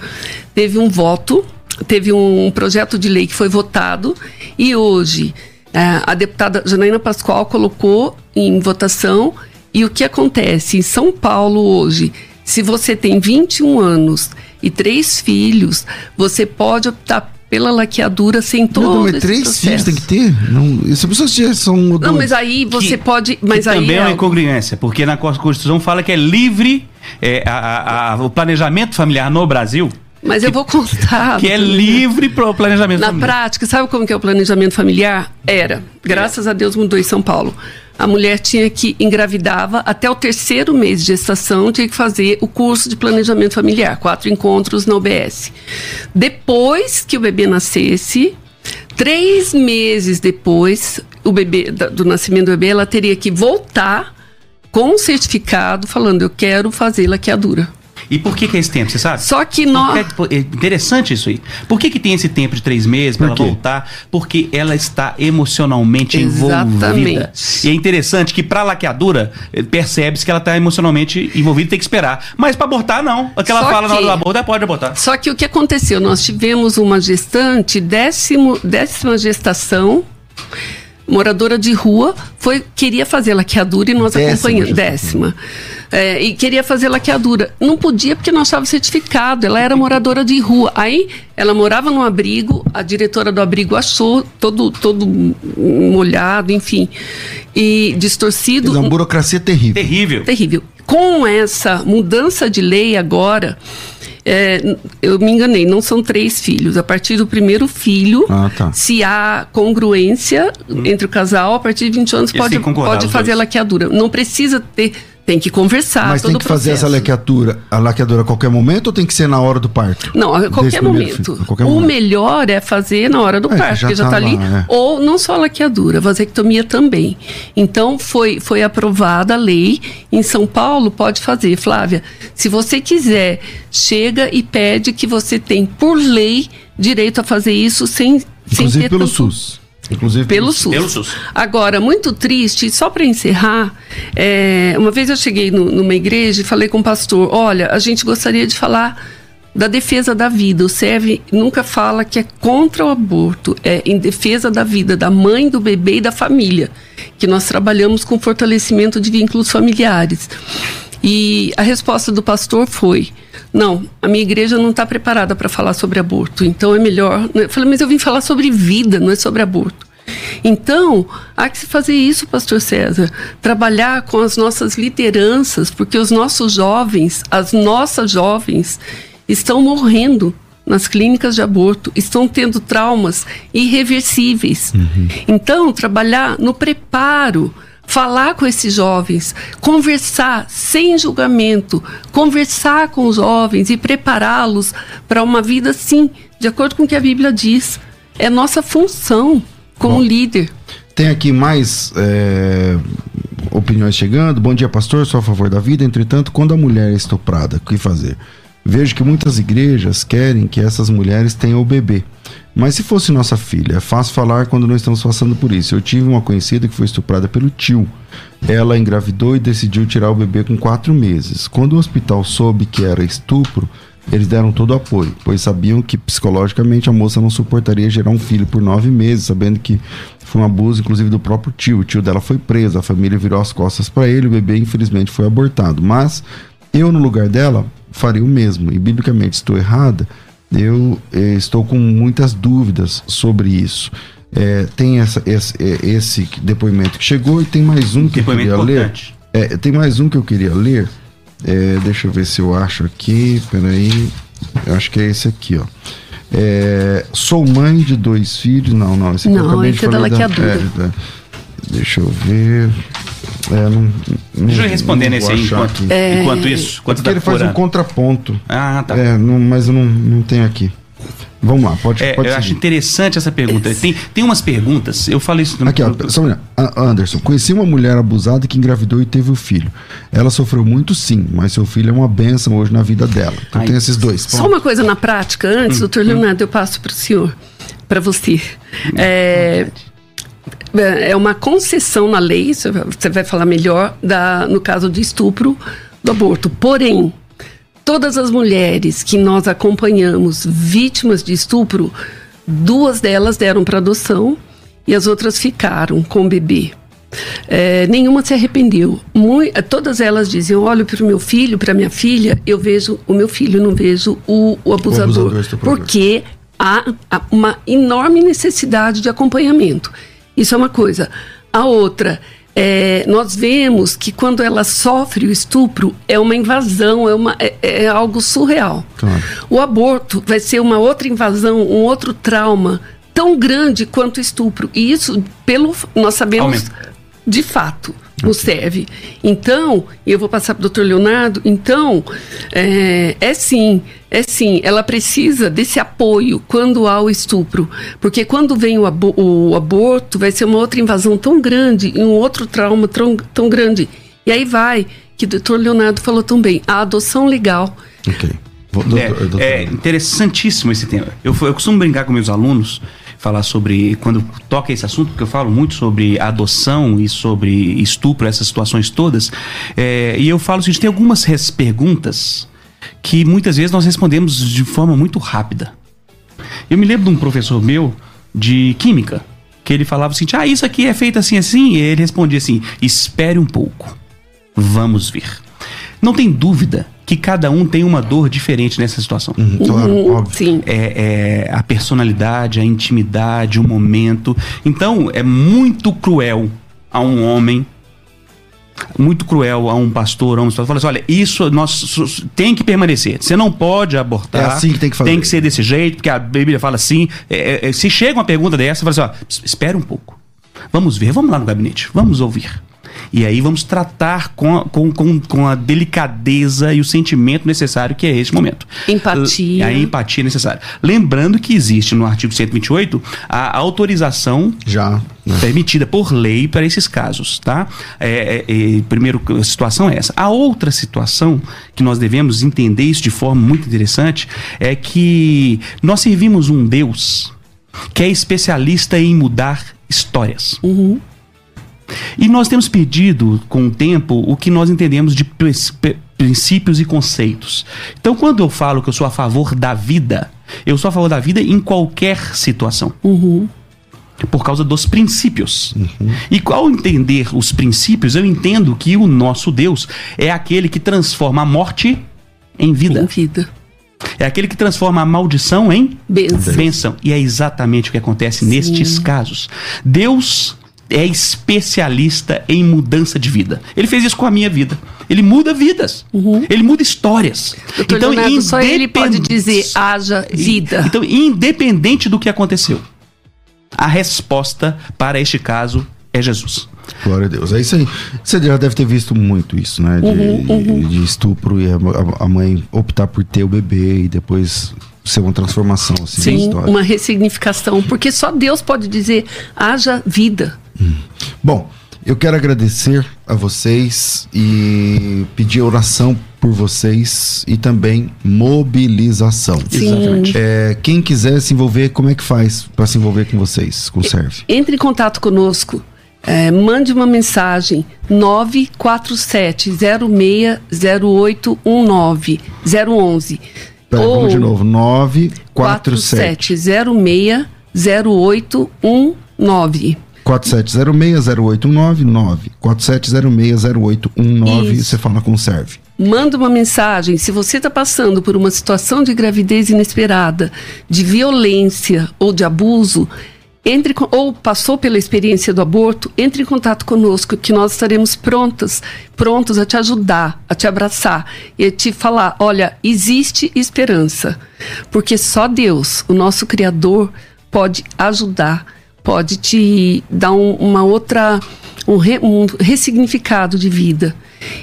teve um voto, teve um projeto de lei que foi votado e hoje é, a deputada Janaína Pascoal colocou em votação. E o que acontece? Em São Paulo hoje, se você tem 21 anos e três filhos, você pode optar pela laqueadura sem todo não, mas três processo. filhos tem que ter? Não, se pessoas já são Não, mas aí você que, pode, mas aí também é uma incongruência, porque na Constituição fala que é livre é, a, a, a, o planejamento familiar no Brasil mas eu vou contar. Que é livre para o planejamento Na familiar. Na prática, sabe como que é o planejamento familiar? Era. Graças é. a Deus mudou em São Paulo. A mulher tinha que engravidava até o terceiro mês de gestação, tinha que fazer o curso de planejamento familiar, quatro encontros na UBS. Depois que o bebê nascesse, três meses depois o bebê do nascimento do bebê, ela teria que voltar com um certificado falando eu quero fazer laqueadura. E por que, que é esse tempo, você sabe? Só que nós. É interessante isso aí. Por que, que tem esse tempo de três meses para ela voltar? Porque ela está emocionalmente Exatamente. envolvida. E é interessante que para laqueadura, eh, percebe-se que ela está emocionalmente envolvida e tem que esperar. Mas para abortar, não. O que ela Só fala que... na hora do aborto, ela pode abortar. Só que o que aconteceu? Nós tivemos uma gestante, décimo, décima gestação moradora de rua, foi queria fazer laqueadura e nós décima, acompanhamos. Décima. É, e queria fazer laqueadura. Não podia porque não estava certificado, ela era moradora de rua. Aí ela morava no abrigo, a diretora do abrigo achou todo, todo molhado, enfim, e distorcido. É uma burocracia terrível. Terrível. Terrível. Com essa mudança de lei agora, é, eu me enganei, não são três filhos. A partir do primeiro filho, ah, tá. se há congruência hum. entre o casal, a partir de 20 anos pode, pode fazer a laqueadura. Não precisa ter tem que conversar. Mas tem que fazer essa laqueadura, a laqueadura a qualquer momento ou tem que ser na hora do parto? Não, a qualquer momento. A qualquer o momento. melhor é fazer na hora do é, parto, já porque já está tá ali. É. Ou não só a laqueadura, vasectomia também. Então foi, foi aprovada a lei. Em São Paulo pode fazer. Flávia, se você quiser, chega e pede que você tem, por lei, direito a fazer isso sem, Inclusive sem ter pelo tanto... SUS. Inclusive pelo, SUS. pelo SUS. Agora, muito triste, só para encerrar, é, uma vez eu cheguei no, numa igreja e falei com o pastor: olha, a gente gostaria de falar da defesa da vida. O SEV nunca fala que é contra o aborto, é em defesa da vida da mãe, do bebê e da família, que nós trabalhamos com fortalecimento de vínculos familiares. E a resposta do pastor foi: não, a minha igreja não está preparada para falar sobre aborto, então é melhor. Eu falei, mas eu vim falar sobre vida, não é sobre aborto. Então, há que se fazer isso, pastor César, trabalhar com as nossas lideranças, porque os nossos jovens, as nossas jovens, estão morrendo nas clínicas de aborto, estão tendo traumas irreversíveis. Uhum. Então, trabalhar no preparo falar com esses jovens, conversar sem julgamento, conversar com os jovens e prepará-los para uma vida, sim, de acordo com o que a Bíblia diz. É nossa função como Bom, líder. Tem aqui mais é, opiniões chegando. Bom dia, pastor. Sou a favor da vida. Entretanto, quando a mulher é estuprada, o que fazer? Vejo que muitas igrejas querem que essas mulheres tenham o bebê. Mas se fosse nossa filha, é fácil falar quando não estamos passando por isso. Eu tive uma conhecida que foi estuprada pelo tio. Ela engravidou e decidiu tirar o bebê com quatro meses. Quando o hospital soube que era estupro, eles deram todo o apoio, pois sabiam que psicologicamente a moça não suportaria gerar um filho por nove meses, sabendo que foi um abuso, inclusive, do próprio tio. O tio dela foi preso, a família virou as costas para ele, o bebê infelizmente foi abortado. Mas eu, no lugar dela, faria o mesmo. E biblicamente estou errada, eu eh, estou com muitas dúvidas sobre isso. É, tem essa, esse, eh, esse, depoimento que chegou e tem mais um que depoimento eu queria importante. ler. É, tem mais um que eu queria ler. É, deixa eu ver se eu acho aqui. Peraí. Eu acho que é esse aqui, ó. É, sou mãe de dois filhos. Não, não. Esse aqui eu Não, acabei de é da falar laqueadura. é, da- deixa eu ver. É, não, não, Deixa eu responder não nesse aí enquanto, aqui. enquanto isso. É Enquanto porque ele faz um contraponto. Ah, tá. É, não- mas eu não, não tenho aqui. Vamos lá, pode, É, pode eu seguir. acho interessante essa pergunta. Tem, tem umas perguntas, eu falei isso no Aqui, ó, só um minuto. A- Anderson, conheci uma mulher abusada que engravidou e teve o filho. Ela sofreu muito sim, mas seu filho é uma bênção hoje na vida dela. Então Ai. tem esses dois. Só uma coisa na prática, antes, doutor Leonardo, eu passo para o senhor, para você. É, é uma concessão na lei, você vai- falar melhor, da, no caso de estupro do aborto. Porém, todas as mulheres que nós acompanhamos vítimas de estupro, duas delas deram para adoção e as outras ficaram com o bebê. É, nenhuma se arrependeu. Todas elas diziam: olho para o meu filho, para minha filha, eu vejo o meu filho, não vejo o, o abusador. abusador, estuprador. porque há, há uma enorme necessidade de acompanhamento. Isso é uma coisa. A outra, é, nós vemos que quando ela sofre o estupro, é uma invasão, é, uma, é, é algo surreal. Claro. O aborto vai ser uma outra invasão, um outro trauma tão grande quanto o estupro. E isso, pelo nós sabemos Aumenta. de fato, nos serve. Então, eu vou passar para o doutor Leonardo, então, é, é sim, é sim, ela precisa desse apoio quando há o estupro. Porque quando vem o, abo- o aborto, vai ser uma outra invasão tão grande e um outro trauma tão, tão grande. E aí vai, que o doutor Leonardo falou tão bem, a adoção legal. Ok. Vou- doutor- É, doutor- é interessantíssimo esse tema. Eu, eu costumo brincar com meus alunos, falar sobre. Quando toca esse assunto, porque eu falo muito sobre adoção e sobre estupro, essas situações todas. é, e eu falo o seguinte: tem algumas perguntas que muitas vezes nós respondemos de forma muito rápida. Eu me lembro de um professor meu de química, que ele falava seguinte: ah, isso aqui é feito assim, assim. E ele respondia assim: espere um pouco, vamos ver. Não tem dúvida que cada um tem uma dor diferente nessa situação. Uhum, claro, Hum, óbvio. Sim. É, é a personalidade, a intimidade, o momento. Então, é muito cruel a um homem, muito cruel a um pastor, a um pastor, fala assim: olha, isso nós tem que permanecer. Você não pode abortar. É assim que tem que fazer. Tem que ser desse jeito, porque a Bíblia fala assim. é, é, se chega uma pergunta dessa, você fala assim: ó, "Es- espera um pouco. Vamos ver, vamos lá no gabinete, vamos ouvir. E aí vamos tratar com a, com, com, com a delicadeza e o sentimento necessário que é este momento. Empatia. A empatia necessária. Lembrando que existe no artigo 128 a autorização Já. né? permitida por lei para esses casos, tá? É, é, é, primeiro, a situação é essa. A outra situação que nós devemos entender isso de forma muito interessante é que nós servimos um Deus que é especialista em mudar histórias. E nós temos perdido com o tempo o que nós entendemos de princípios e conceitos. Então, quando eu falo que eu sou a favor da vida, eu sou a favor da vida em qualquer situação. Por causa dos princípios. E ao entender os princípios, eu entendo que o nosso Deus é aquele que transforma a morte em vida. Em vida. É aquele que transforma a maldição em Bênção. bênção. E é exatamente o que acontece nestes casos. Deus é especialista em mudança de vida. Ele fez isso com a minha vida. Ele muda vidas. Ele muda histórias. Doutor Leonardo, só ele pode dizer haja vida. Então, independente do que aconteceu, a resposta para este caso é Jesus. Glória a Deus. É isso aí. Você já deve ter visto muito isso, né? De, Uhum, de estupro e a- a mãe optar por ter o bebê e depois ser uma transformação assim, Sim, história. uma ressignificação. Porque só Deus pode dizer haja vida. Bom, eu quero agradecer a vocês e pedir oração por vocês e também mobilização. Sim. Exatamente. É, quem quiser se envolver, como é que faz para se envolver com vocês, com o Serve? Entre em contato conosco. é, mande uma mensagem 947060819 011 Peraí, vamos de novo. 947 47060819 47060819 47060819 Isso. você fala com o Serve. Manda uma mensagem. Se você está passando por uma situação de gravidez inesperada, de violência ou de abuso, entre ou passou pela experiência do aborto, entre em contato conosco que nós estaremos prontas, prontos a te ajudar, a te abraçar e a te falar, olha, existe esperança, porque só Deus, o nosso criador, pode ajudar, pode te dar um, uma outra um, re, um ressignificado de vida.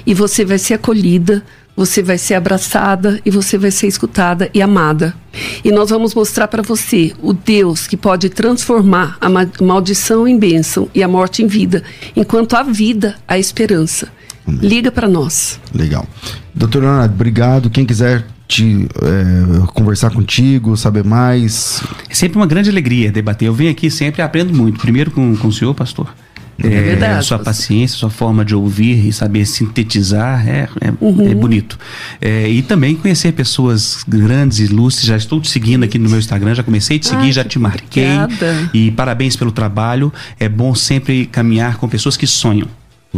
E você vai ser acolhida você vai ser abraçada e você vai ser escutada e amada. E nós vamos mostrar para você o Deus que pode transformar a maldição em bênção e a morte em vida, enquanto a vida, a esperança. Amém. Liga para nós. Legal. Doutor Leonardo, obrigado. Quem quiser te é, conversar contigo, saber mais. É sempre uma grande alegria debater. Eu venho aqui sempre e aprendo muito. Primeiro com, com o senhor, pastor. É, é verdade. Sua paciência, sua forma de ouvir e saber sintetizar é, é, uhum. é bonito. É, e também conhecer pessoas grandes e lúcidas. Já estou te seguindo aqui no meu Instagram, já comecei a te seguir, Ai, já te marquei. Obrigada. E parabéns pelo trabalho. É bom sempre caminhar com pessoas que sonham.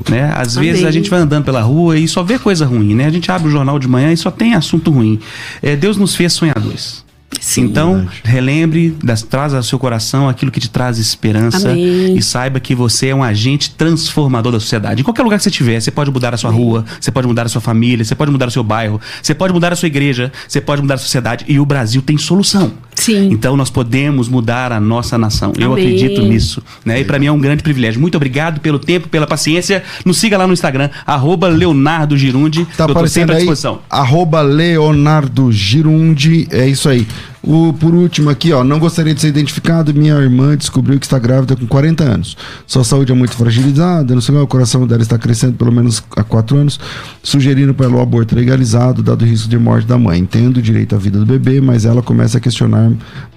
Né? Às vezes a gente vai andando pela rua e só vê coisa ruim, né? A gente abre o jornal de manhã e só tem assunto ruim. É, Deus nos fez sonhadores. Sim, então, verdade. relembre, das, traz ao seu coração aquilo que te traz esperança Amém. e saiba que você é um agente transformador da sociedade. Em qualquer lugar que você estiver, você pode mudar a sua Amém. rua, você pode mudar a sua família, você pode mudar o seu bairro, você pode mudar a sua igreja, você pode mudar a sociedade e o Brasil tem solução. Sim. Então nós podemos mudar a nossa nação. Eu Amém. acredito nisso. Né? E para mim é um grande privilégio. Muito obrigado pelo tempo, pela paciência. Nos siga lá no Instagram, arroba Leonardo Girundi. Tá aparecendo aí, arroba Leonardo Girundi. É isso aí. O, por último aqui, ó, não gostaria de ser identificado. Minha irmã descobriu que está grávida com 40 anos. Sua saúde é muito fragilizada, não sei o coração dela está crescendo pelo menos há 4 anos, sugerindo para ela o aborto legalizado, dado o risco de morte da mãe. Entendo o direito à vida do bebê, mas ela começa a questionar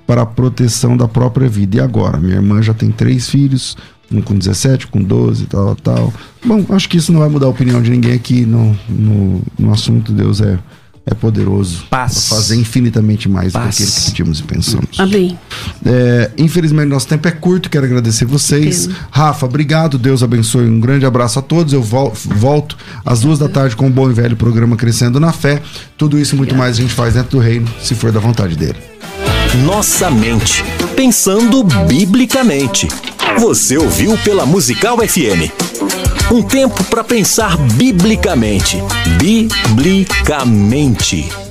para a proteção da própria vida. E agora? Minha irmã já tem três filhos, um com 17, com 12, tal, tal. Bom, acho que isso não vai mudar a opinião de ninguém aqui no, no, no assunto. Deus é é poderoso para fazer infinitamente mais Paz. do que aquilo que pedimos e pensamos. Amém. É, infelizmente, nosso tempo é curto, quero agradecer vocês. Rafa, obrigado, Deus abençoe. Um grande abraço a todos. Eu volto às duas da tarde com o bom e velho programa Crescendo na Fé. Tudo isso e muito mais a gente faz dentro do reino, se for da vontade dele. Nossa mente, pensando biblicamente. Você ouviu pela Musical FM. Um tempo para pensar biblicamente. Biblicamente.